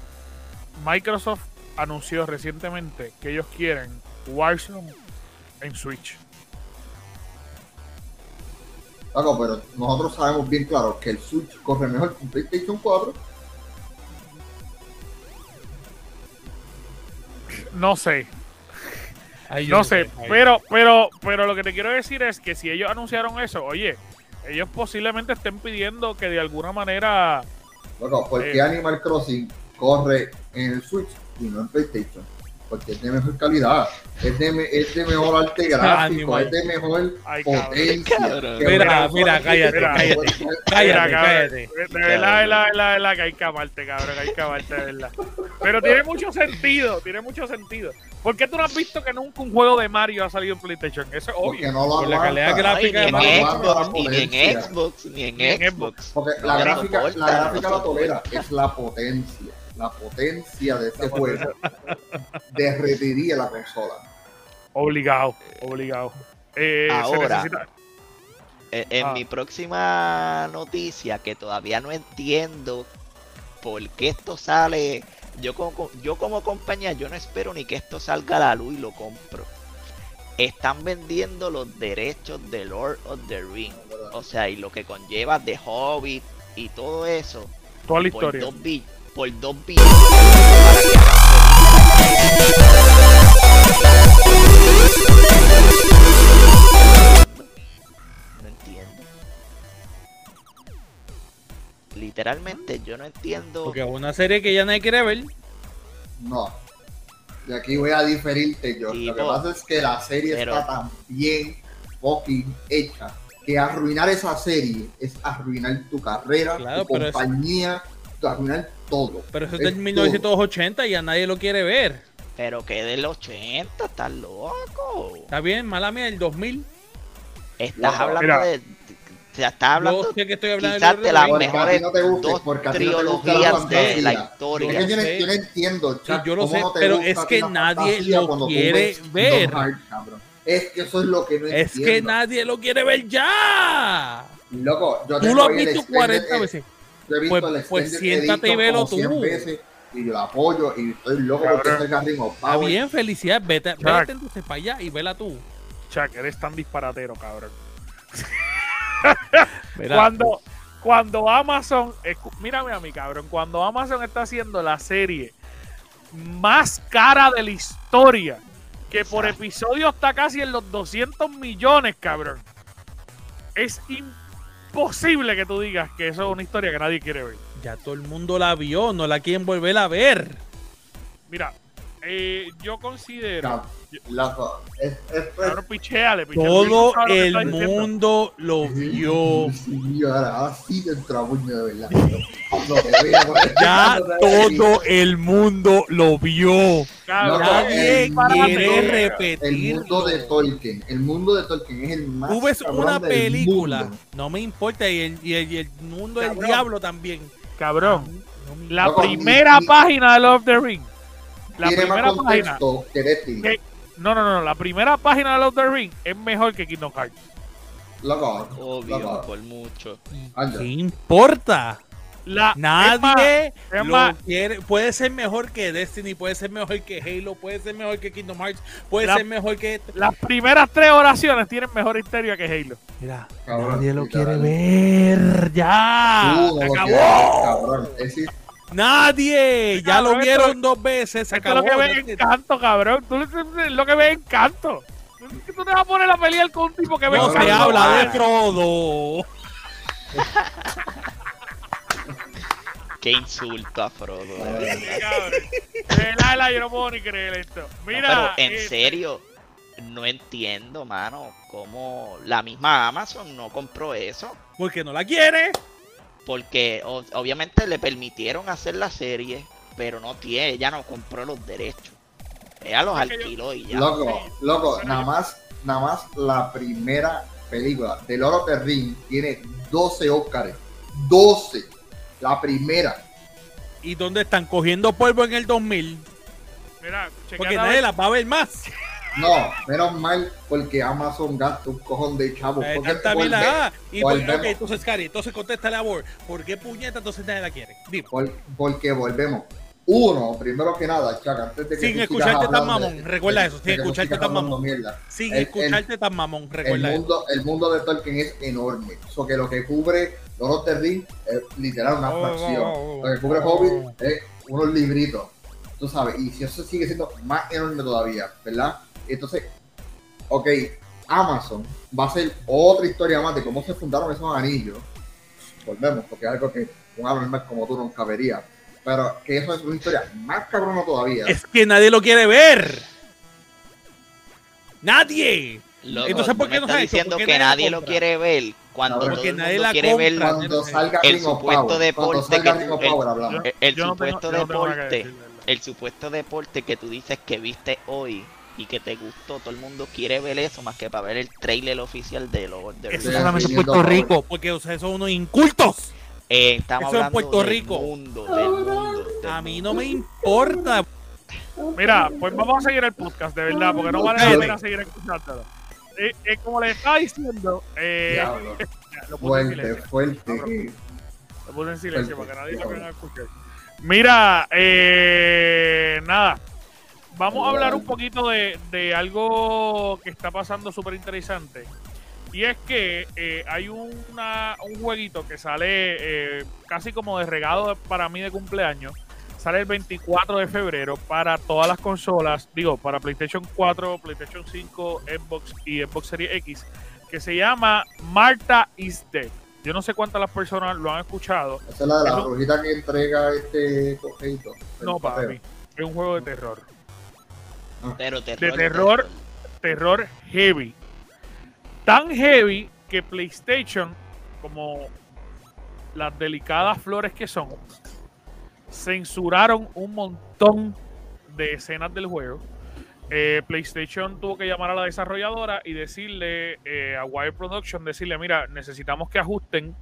Microsoft anunció recientemente que ellos quieren Warzone en Switch. Claro, pero nosotros sabemos bien claro que el Switch corre mejor que un PlayStation 4 No sé, Ay, no sé, Ay. pero, pero, pero lo que te quiero decir es que si ellos anunciaron eso, oye, ellos posiblemente estén pidiendo que de alguna manera, Loco, ¿por qué Eh. Animal Crossing corre en el Switch y no en PlayStation? Porque es de mejor calidad, es de, es de mejor arte gráfico, es de mejor Ay, potencia. Cabrón. Mira, mira, cállate, cállate. Cállate, cállate. De, verdad, de la, de la, de la que hay que amarte, cabrón, que hay que amarte, de verdad. Pero tiene mucho sentido, tiene mucho sentido. ¿Por qué tú no has visto que nunca un juego de Mario ha salido en PlayStation? Eso es Porque obvio. no lo Por la calidad gráfica de ni Mario Xbox, ni en. Xbox, ni en Xbox. Porque la gráfica, la gráfica la tolera, es la potencia. La potencia de este juego derretiría la consola. Obligado, obligado. Eh, Ahora. necesita- Eh, En Ah. mi próxima noticia, que todavía no entiendo por qué esto sale, yo como, yo como compañía, yo no espero ni que esto salga a la luz y lo compro. Están vendiendo los derechos de Lord of the Ring, o sea, y lo que conlleva de Hobbit y todo eso, toda la por historia. dos, por dos películas. No entiendo. Literalmente yo no entiendo. Porque es una serie que ya nadie quiere ver. No. Y aquí voy a diferirte yo. Sí, Lo que pasa es que la serie Pero- está tan bien fucking hecha que arruinar esa serie es arruinar tu carrera, Claro, tu es- compañía, arruinar todo. Pero eso es Es del 1980 y a nadie lo quiere ver. Pero que del 80, estás loco. Está bien, mala mía, el 2000. Estás Loco, hablando mira. de. te estás hablando Yo sé que estoy hablando quizás de de las mejores no te guste, dos porque a ti no trilogías de la Es historia. yo, yo no entiendo, yo lo sé, no pero es que nadie lo quiere ver. Es que eso es lo que no Es entiendo. que nadie lo quiere ver ya. Loco, yo Tú lo has visto extended 40 ed- veces. Pues- pues siéntate y velo como 100 tú. veces y yo lo apoyo y estoy loco Cabrón. porque salga Ring of Está bien, felicidad. Vete, vete entonces para allá y vela tú. Chuck, eres tan disparatero, cabrón. Cuando, cuando Amazon, mírame a mí, cabrón, cuando Amazon está haciendo la serie más cara de la historia, que por episodio está casi en los 200 millones, cabrón. Es imposible que tú digas que eso es una historia que nadie quiere ver. Ya todo el mundo la vio, no la quieren volver a ver. Mira, eh, yo considero. Loco, es, es, Cabrón, picheale, picheale. Todo lo el mundo lo vio. Sí, ahora te de verdad. No Ya todo el mundo lo vio. Cabrón, Nadie el quiere mundo- repetir. El mundo de Tolkien. El mundo de Tolkien es el más. Tú ves una película, mundo. no me importa, y el, y el- y el mundo del diablo también. cabrón. No La primera página de Love the Ring. La Tiene primera más página. contexto que Destiny. Que- No, no, no, no. La primera página de Love of the Ring es mejor que Kingdom Hearts. Loco, Obvio, loco. por mucho. Anda. ¿Qué importa? La, Nadie es lo más- quiere. Puede ser mejor que Destiny, puede ser mejor que Halo, puede ser mejor que Kingdom Hearts, puede La- ser mejor que. las primeras tres oraciones tienen mejor historia que Halo. Mira, Cabrón, nadie lo quiere ver. Ya. Tú Se acabó. quieres, cabrón. Es decir, Nadie. Ya lo vieron esto- dos veces. Se Esto es acabó. lo que ve encanto, cabrón. Tú es lo que ve encanto. ¿Qué tú te vas a poner a pelear con un tipo que ve No Cabrón, se encanto? habla de Frodo. Qué insulto a Frodo. de yo no puedo ni creer esto. No, Mira, pero en eh, serio, no entiendo, mano, cómo la misma Amazon no compró eso. Porque no la quiere. Porque o- obviamente le permitieron hacer la serie, pero no tiene, ella no compró los derechos. Ella los alquiló y ya. loco, loco, nada más, nada más la primera película de Lord of the Ring tiene 12 Oscars. 12. La primera. ¿Y dónde están cogiendo polvo en el 2000? mira, Porque nadie las va a ver más. No, menos mal porque Amazon gasta un cojón de chavos. Eh, tanta volve- mila, ah, y por, volvemos. ok, entonces, Cari, entonces contéstale a Bor. ¿Por qué puñeta entonces nadie la quiere? Dime. por- porque volvemos. Uno, primero que nada, Chaca, antes de que Sin escucharte tan mamón, recuerda eso, sin escucharte tan mamón. mierda. Sin El- el- escucharte tan mamón, El recuerda eso. mundo, el mundo de Tolkien es enorme. So que lo que cubre Lord of the es literal una Oh, fracción. oh, oh, Lo que cubre oh. Hobbit es unos libritos. Tú sabes, y si eso sigue siendo más enorme todavía, ¿verdad? Entonces, ok, Amazon va a ser otra historia más de cómo se fundaron esos anillos. Volvemos, porque es algo que un anormal como tú nunca vería. Pero que eso es una historia más cabrona todavía. Es que nadie lo quiere ver. Nadie. Loco, Entonces, ¿por qué no hecho? diciendo ¿Por qué que nadie lo quiere ver cuando todo el nadie mundo la quiere ver. Cuando salga el supuesto deporte salga que el- supuesto deporte, el supuesto deporte que tú dices que viste hoy y que te gustó, todo el mundo quiere ver eso más que para ver el trailer oficial de the Eso solamente en Puerto. Rico, porque ustedes son unos incultos. Eh, estamos Eso en hablando Puerto del Rico. mundo, del mundo, del A mí mundo. no me importa. Mira, pues vamos a seguir el podcast, de verdad, porque no vale la pena seguir escuchándolo. Eh, eh, como les estaba diciendo, eh, lo puse en silencio. fuerte. Lo puse en silencio Fuerte, para que nadie lo diablo. venga a escuchar. Mira, eh, nada. Vamos a hablar un poquito de, de algo que está pasando súper interesante. Y es que eh, hay una, un jueguito que sale eh, casi como de regalo para mí de cumpleaños. Sale el 24 de febrero para todas las consolas, digo, para PlayStation 4, PlayStation 5, Xbox y Xbox Series X, que se llama Marta is Dead. Yo no sé cuántas las personas lo han escuchado. Esa es la de la brujita que entrega este cojeito. No, papi. es un juego de terror. Pero terror, De terror. Terror heavy. Tan heavy que PlayStation, como las delicadas flores que son, censuraron un montón de escenas del juego. Eh, PlayStation tuvo que llamar a la desarrolladora y decirle eh, a Wire Production, decirle, mira, necesitamos que ajusten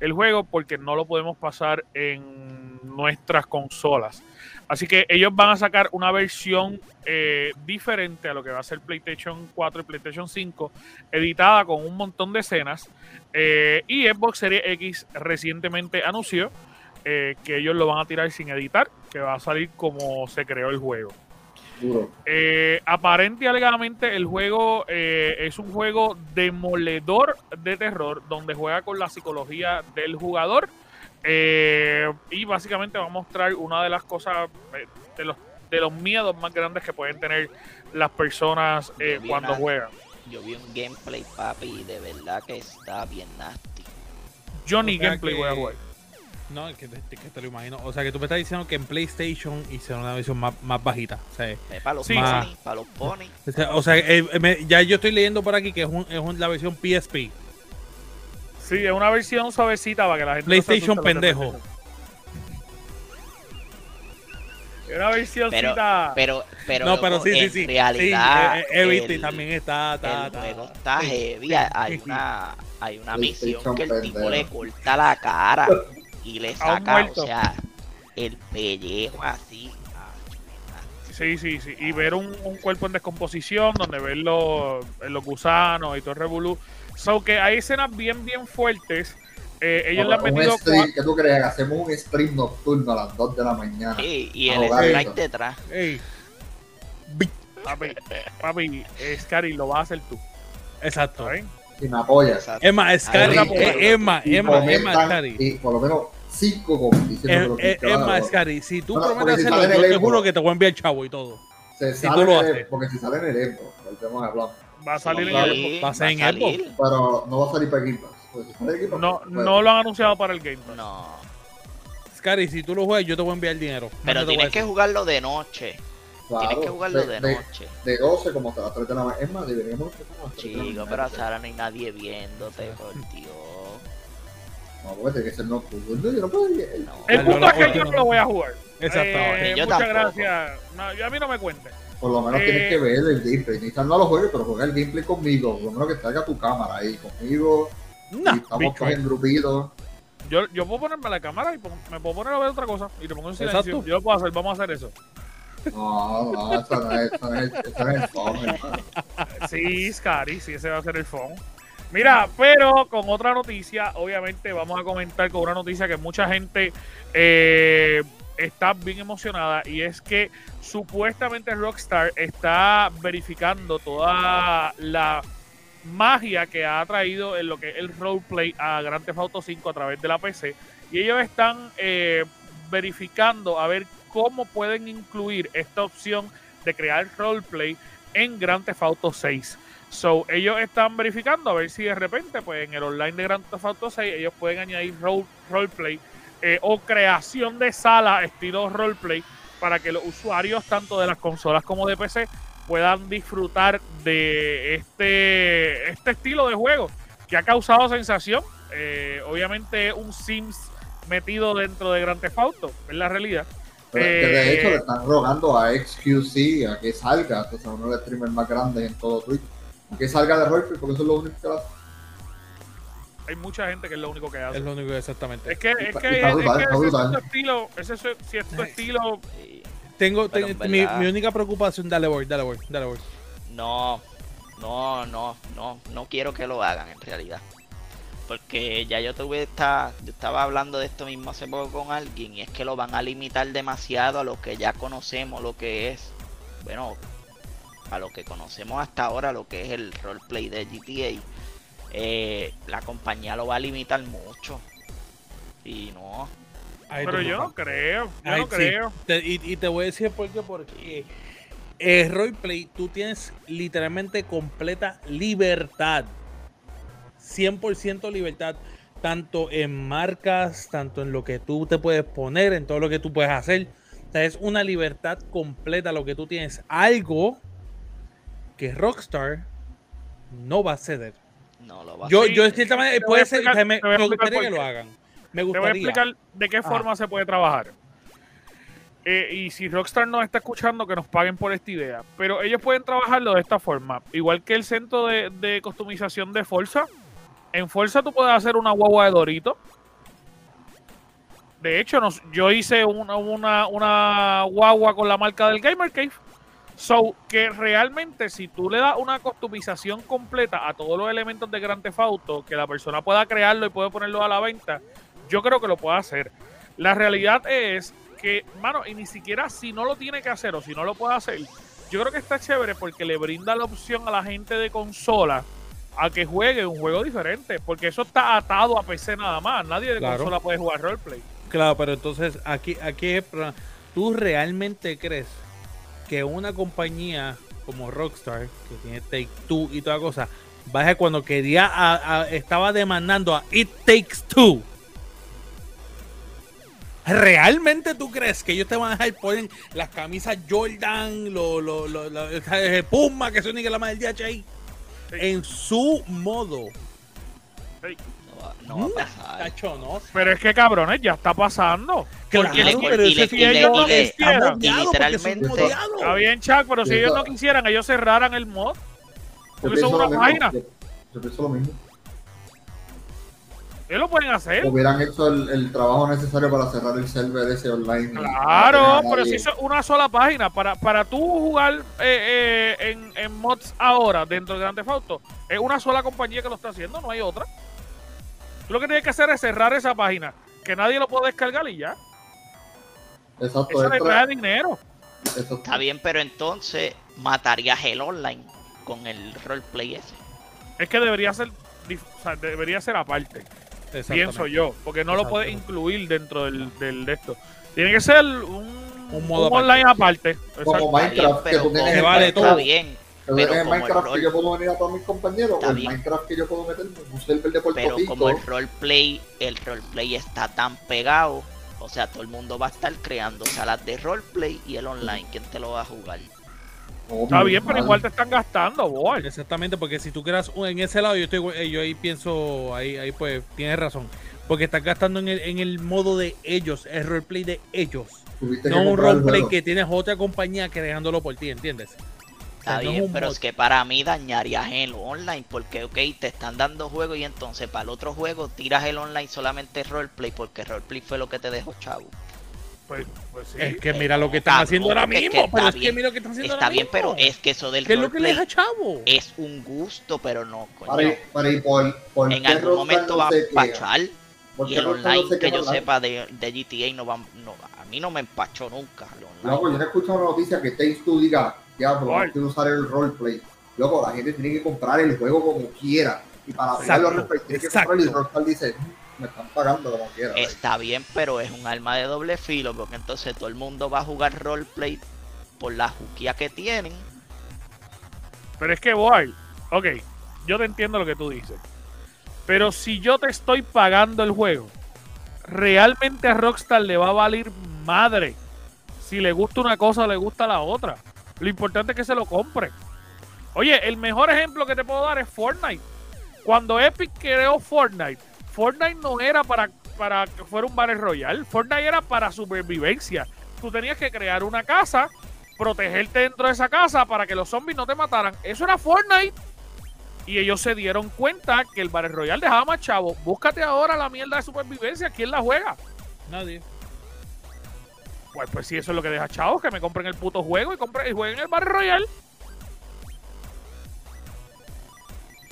el juego porque no lo podemos pasar en nuestras consolas. Así que ellos van a sacar una versión eh, diferente a lo que va a ser PlayStation 4 y PlayStation 5, editada con un montón de escenas. Eh, y Xbox Series X recientemente anunció eh, que ellos lo van a tirar sin editar, que va a salir como se creó el juego. Aparente y alegadamente el juego es un juego demoledor de terror donde juega con la psicología del jugador eh, y básicamente va a mostrar una de las cosas eh, de los de los miedos más grandes que pueden tener las personas eh, cuando una- juegan. Yo vi un gameplay, papi, y de verdad que está bien nasty. Yo ni O sea gameplay que- voy a jugar. No, es que, te- que te lo imagino. O sea, que tú me estás diciendo que en PlayStation hicieron una versión más, más bajita. O sea, para los Sí, para los pony. o sea, o sea, eh, eh, me- ya yo estoy leyendo por aquí que es, un- es un- la versión PSP. Sí, es una versión suavecita para que la gente no se PlayStation pendejo. Es una versión Pero, pero, pero, no, pero loco, sí, sí, en sí. realidad, sí, eh, el- también está. está, el está- juego está sí, heavy. sí, hay sí. una, hay una misión que el tipo le corta la cara y le saca, o sea, el pellejo así. ah, Sí, sí, sí. Y ver un, un cuerpo en descomposición, donde ver los, los gusanos y todo el revolú. So que hay escenas bien, bien fuertes. Eh, ellos le han metido stream, ¿Qué tú crees? Hacemos un stream nocturno a las 2 de la mañana. Sí, y el strike detrás. Ey, Papi, papi, eh, Scary, lo vas a hacer tú. exacto. ¿sabes? Y me apoyas. Exacto. Es más, Scary, eh, es comentan, más, Scary. Y por lo menos 5 como diciendo que más, Scary, si tú prometes si hacerlo, yo el te juro que te voy a enviar chavo y todo. se si sale tú lo en el- haces. Porque si sale en el el tema hablando. Va a salir en el va a ser en salir. Pero no va a salir para Game Pass. Pass, No, pues, no lo han anunciado para el Game Pass. No, Scary, si tú lo juegas, yo te voy a enviar dinero. No pero tienes que jugarlo de noche. claro, Tienes que jugarlo de, de, noche. de 12 como hasta las 3 de la mañana. Es más, deberíamos empezar a las 3 de la Chico, pero hasta ahora no hay nadie viéndote, por Dios. No, porque tiene que ser nocturno. Yo no puedo ir. El Dale, punto no, es que no, yo no. no lo voy a jugar. Exacto. Eh, muchas tampoco. gracias. No, yo- a mí no me cuente. Por lo menos Eh, tienes que ver el gameplay. Ni no lo juegues, pero juega el gameplay conmigo. Por lo menos que traiga tu cámara ahí conmigo. No, y estamos bicho, todos en grupitos. Yo, yo puedo ponerme la cámara y me puedo poner a ver otra cosa y te pongo en silencio. Exacto. Yo lo puedo hacer, vamos a hacer eso. No, no, eso no es, eso no es, eso no es el phone, hermano. Sí, Scary, sí, ese va a ser el phone. Mira, pero con otra noticia, obviamente vamos a comentar con una noticia que mucha gente eh, está bien emocionada y es que supuestamente Rockstar está verificando toda la magia que ha traído en lo que es el roleplay a Grand Theft Auto 5 a través de la PC y ellos están eh, verificando a ver cómo pueden incluir esta opción de crear roleplay en Grand Theft Auto 6. So, ellos están verificando a ver si de repente, pues en el online de Grand Theft Auto 6, ellos pueden añadir role, roleplay eh, o creación de sala estilo roleplay para que los usuarios, tanto de las consolas como de PC, puedan disfrutar de este, este estilo de juego que ha causado sensación. Eh, obviamente, un Sims metido dentro de Grand Theft Auto, es la realidad. Pero es que de Eh, hecho le están rogando a XQC a que salga, o sea, uno de los streamers más grandes en todo Twitch, a que salga de Roleplay porque eso es lo único que hace. Hay mucha gente que es lo único que hace. Es lo único que exactamente. Es que, es que, es que ese es brutal. tu estilo, ese es, si es tu estilo, Sí. Tengo, ten- mi única preocupación, dale, Boy, dale, Boy, dale, Boy. No, no, no, no, no quiero que lo hagan en realidad. Porque ya yo tuve esta, yo estaba hablando de esto mismo hace poco con alguien y es que lo van a limitar demasiado a lo que ya conocemos, lo que es, bueno, a lo que conocemos hasta ahora, lo que es el roleplay de GTA. Eh, la compañía lo va a limitar mucho. Y no, Ahí pero yo no creo, yo Ay, no sí. creo. Te- y, y te voy a decir por qué, porque el roleplay tú tienes literalmente completa libertad. 100% libertad, tanto en marcas, tanto en lo que tú te puedes poner, en todo lo que tú puedes hacer. sea, es una libertad completa lo que tú tienes. Algo que Rockstar no va a ceder. No lo va a Yo, hacer. yo de cierta manera, Te voy puede a ser, explicar- que me, gustaría que lo qué. hagan. Me Te voy a gustaría. explicar de qué Ah. forma se puede trabajar. Eh, y si Rockstar nos está escuchando, que nos paguen por esta idea. Pero ellos pueden trabajarlo de esta forma. Igual que el centro de, de customización de Forza. En Forza tú puedes hacer una guagua de Dorito. De hecho, nos- yo hice una, una, una guagua con la marca del Gamer Cave. So, que realmente si tú le das una customización completa a todos los elementos de Grand Theft Auto, que la persona pueda crearlo y puede ponerlo a la venta, yo creo que lo puede hacer. La realidad es que, mano, y ni siquiera si no lo tiene que hacer o si no lo puede hacer, yo creo que está chévere porque le brinda la opción a la gente de consola a que juegue un juego diferente, porque eso está atado a PC nada más. Nadie de Claro. consola puede jugar roleplay. Claro, pero entonces aquí, aquí es. ¿Tú realmente crees que una compañía como Rockstar, que tiene Take Two y toda cosa, vaya cuando quería, a- a- estaba demandando a It Takes Two? ¿Realmente tú crees que ellos te van a dejar poner las camisas Jordan, lo, lo, lo, lo- Puma, que son ni que la madre del DHI? Sí. En su modo. Sí. No va, no va a pasar. Tacho, no. Pero es que cabrones, ya está pasando. Claro, Porque le- pero y le- y ellos no y literalmente-. Está bien, Chuck, pero si ellos no quisieran, ellos cerraran el mod. Porque son una página. Yo, pienso lo mismo. Ellos lo pueden hacer. Hubieran hecho el, el trabajo necesario para cerrar el server ese online. Claro, No pero si es una sola página, para, para tú jugar eh, eh, en, en mods ahora dentro de Grand Theft Auto, es una sola compañía que lo está haciendo, no hay otra. Tú lo que tienes que hacer es cerrar esa página, que nadie lo puede descargar y ya. Exacto, Eso le trae dinero. eso- Está bien, pero entonces matarías el online con el roleplay ese. Es que debería ser, o sea, debería ser aparte, pienso yo, porque no lo puedes incluir dentro del, del de esto. Tiene que ser un, Un modo un online aparte. Como Exacto. Minecraft, Está bien, que pero tú tienes como- Que vale está todo. bien, Pero Pero en el como el Minecraft rol- que yo puedo venir a todos mis compañeros, Está o el bien. Minecraft que yo puedo meterme en un server de Puerto pero Rico. como el roleplay, el roleplay está tan pegado, o sea, todo el mundo va a estar creando salas de roleplay y el online, ¿quién te lo va a jugar? Obvio, Está bien, pero igual te están gastando, boy. Exactamente, porque si tú creas en ese lado, yo estoy eh, yo ahí pienso, ahí, ahí pues tienes razón. Porque estás gastando en el, en el modo de ellos, el roleplay de ellos. No un roleplay que tienes otra compañía creándolo por ti, ¿entiendes? O sea, Está no es bien, pero mod. es que para mí dañarías el online, porque, ok, te están dando juego y entonces para el otro juego tiras el online solamente roleplay, porque roleplay fue lo que te dejó chavo. Pues, pues sí. Es que mira lo que están Cabrón, haciendo ahora es mismo, que pero está es que bien, mira lo que están haciendo Está ahora bien, pero es que eso del ¿Qué es lo que le deja chavo? es un gusto, pero no, coño. Para ir, para ir por, por En algún momento no va a se queja? pachar ¿Por y el no online que yo online? sepa de, de GTA no va, no, a mí no me empachó nunca. online. Loco, yo no he escuchado una noticia que Takes Two diga, ya, pero ¿Cuál? hay que usar el roleplay. Loco, la gente tiene que comprar el juego como quiera. Y para Exacto, jugarlo roleplay tiene que comprar y exacto. Rockstar dice, "Mm, me están pagando como quiera. Está bien, pero es un arma de doble filo, porque entonces todo el mundo va a jugar roleplay por la juquía que tienen. Pero es que, boy, ok, yo te entiendo lo que tú dices. Pero si yo te estoy pagando el juego, realmente a Rockstar le va a valer madre si le gusta una cosa o le gusta la otra. Lo importante es que se lo compre. Oye, el mejor ejemplo que te puedo dar es Fortnite. Cuando Epic creó Fortnite, Fortnite no era para, para que fuera un Battle Royale. Fortnite era para supervivencia. Tú tenías que crear una casa, protegerte dentro de esa casa para que los zombies no te mataran. Eso era Fortnite. Y ellos se dieron cuenta que el Battle Royale dejaba más chavo. Búscate ahora la mierda de supervivencia. ¿Quién la juega? Nadie. Pues, pues si eso es lo que deja chavos, que me compren el puto juego y, compren, y jueguen el Battle Royale.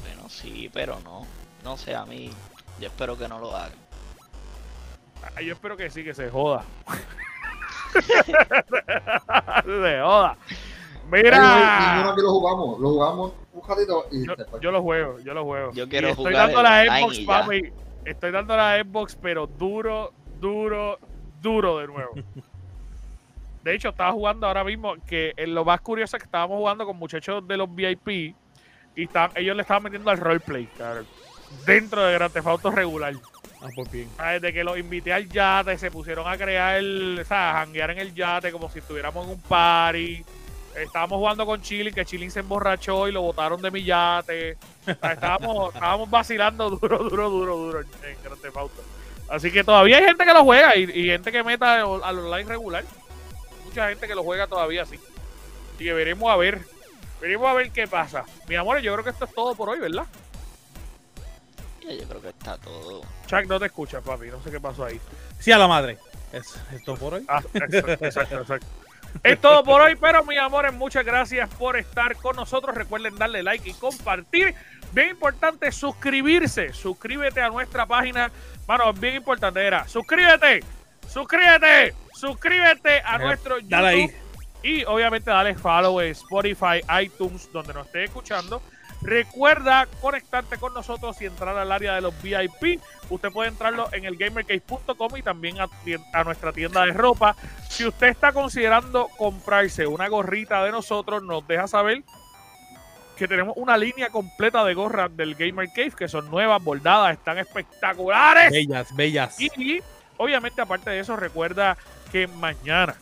Bueno, sí, pero no. No sé, a mí, yo espero que no lo hagan. Ah, Yo espero que sí, que se joda. se joda. Ay, Mira. ninguno aquí lo jugamos, lo jugamos un ratito y Yo, lo juego, yo lo juego. Yo Y quiero estoy jugar dando la Xbox, y papi. Estoy dando la Xbox, pero duro, duro, duro de nuevo. De hecho, estaba jugando ahora mismo que en lo más curioso es que estábamos jugando con muchachos de los VIP y estaban- ellos le estaban metiendo al roleplay, cabrón, dentro de Grand Theft Auto regular. Ah, pues bien. Ah, Desde que los invité al yate, se pusieron a crear, el, o sea, a janguear en el yate como si estuviéramos en un party. Estábamos jugando con Chilling, que Chilling se emborrachó y lo botaron de mi yate. O sea, estábamos, estábamos vacilando duro, duro, duro, duro en Grand Theft Auto. Así que todavía hay gente que lo juega y, y gente que meta al online regular. Mucha gente que lo juega todavía así. Así que veremos a ver. Veremos a ver qué pasa. Mi amor, yo creo que esto es todo por hoy, ¿verdad? Yo creo que está todo. Chuck, no te escuchas, papi. No sé qué pasó ahí. Sí, a la madre. Es, esto por hoy. Ah, exacto, exacto, exacto. Es todo por hoy, pero mis amores, muchas gracias por estar con nosotros. Recuerden darle like y compartir. Bien importante, suscribirse. Suscríbete a nuestra página. Mano, bien importante era, suscríbete, suscríbete, suscríbete a Eh, nuestro YouTube. dale ahí. Y obviamente dale follow en Spotify, iTunes, donde nos esté escuchando. Recuerda conectarte con nosotros y entrar al área de los VIP. Usted puede entrarlo en el gamercase.com y también a, nuestra tienda de ropa. Si usted está considerando comprarse una gorrita de nosotros, nos deja saber que tenemos una línea completa de gorras del Gamer Cave que son nuevas, bordadas, están espectaculares. Bellas, bellas. Y obviamente, aparte de eso, recuerda que mañana,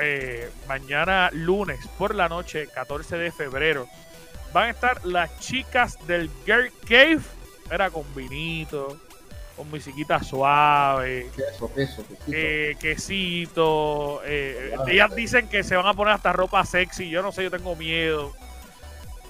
eh, mañana lunes por la noche, 14 de febrero, van a estar las chicas del Girl Cave. Era con vinito, con musiquita suave, Queso, queso, quesito. eh, quesito. eh, ellas dicen que se van a poner hasta ropa sexy. Yo no sé, yo tengo miedo.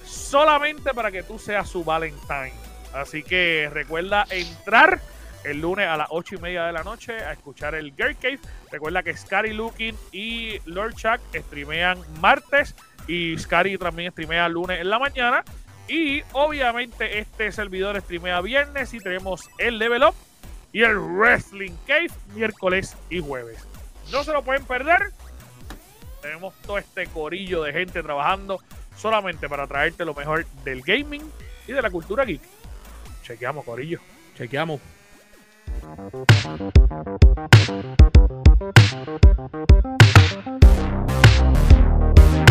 Solamente para que tú seas su Valentine. Así que recuerda entrar el lunes a las 8 y media de la noche a escuchar el Girl Cave. Recuerda que Scary Looking y Lord Chuck streamean martes y Scary también streamea lunes en la mañana. Y obviamente este servidor streamea viernes y tenemos el Level Up y el Wrestling Cave miércoles y jueves. No se lo pueden perder. Tenemos todo este corillo de gente trabajando solamente para traerte lo mejor del gaming y de la cultura geek. Chequeamos, corillo. Chequeamos. Thank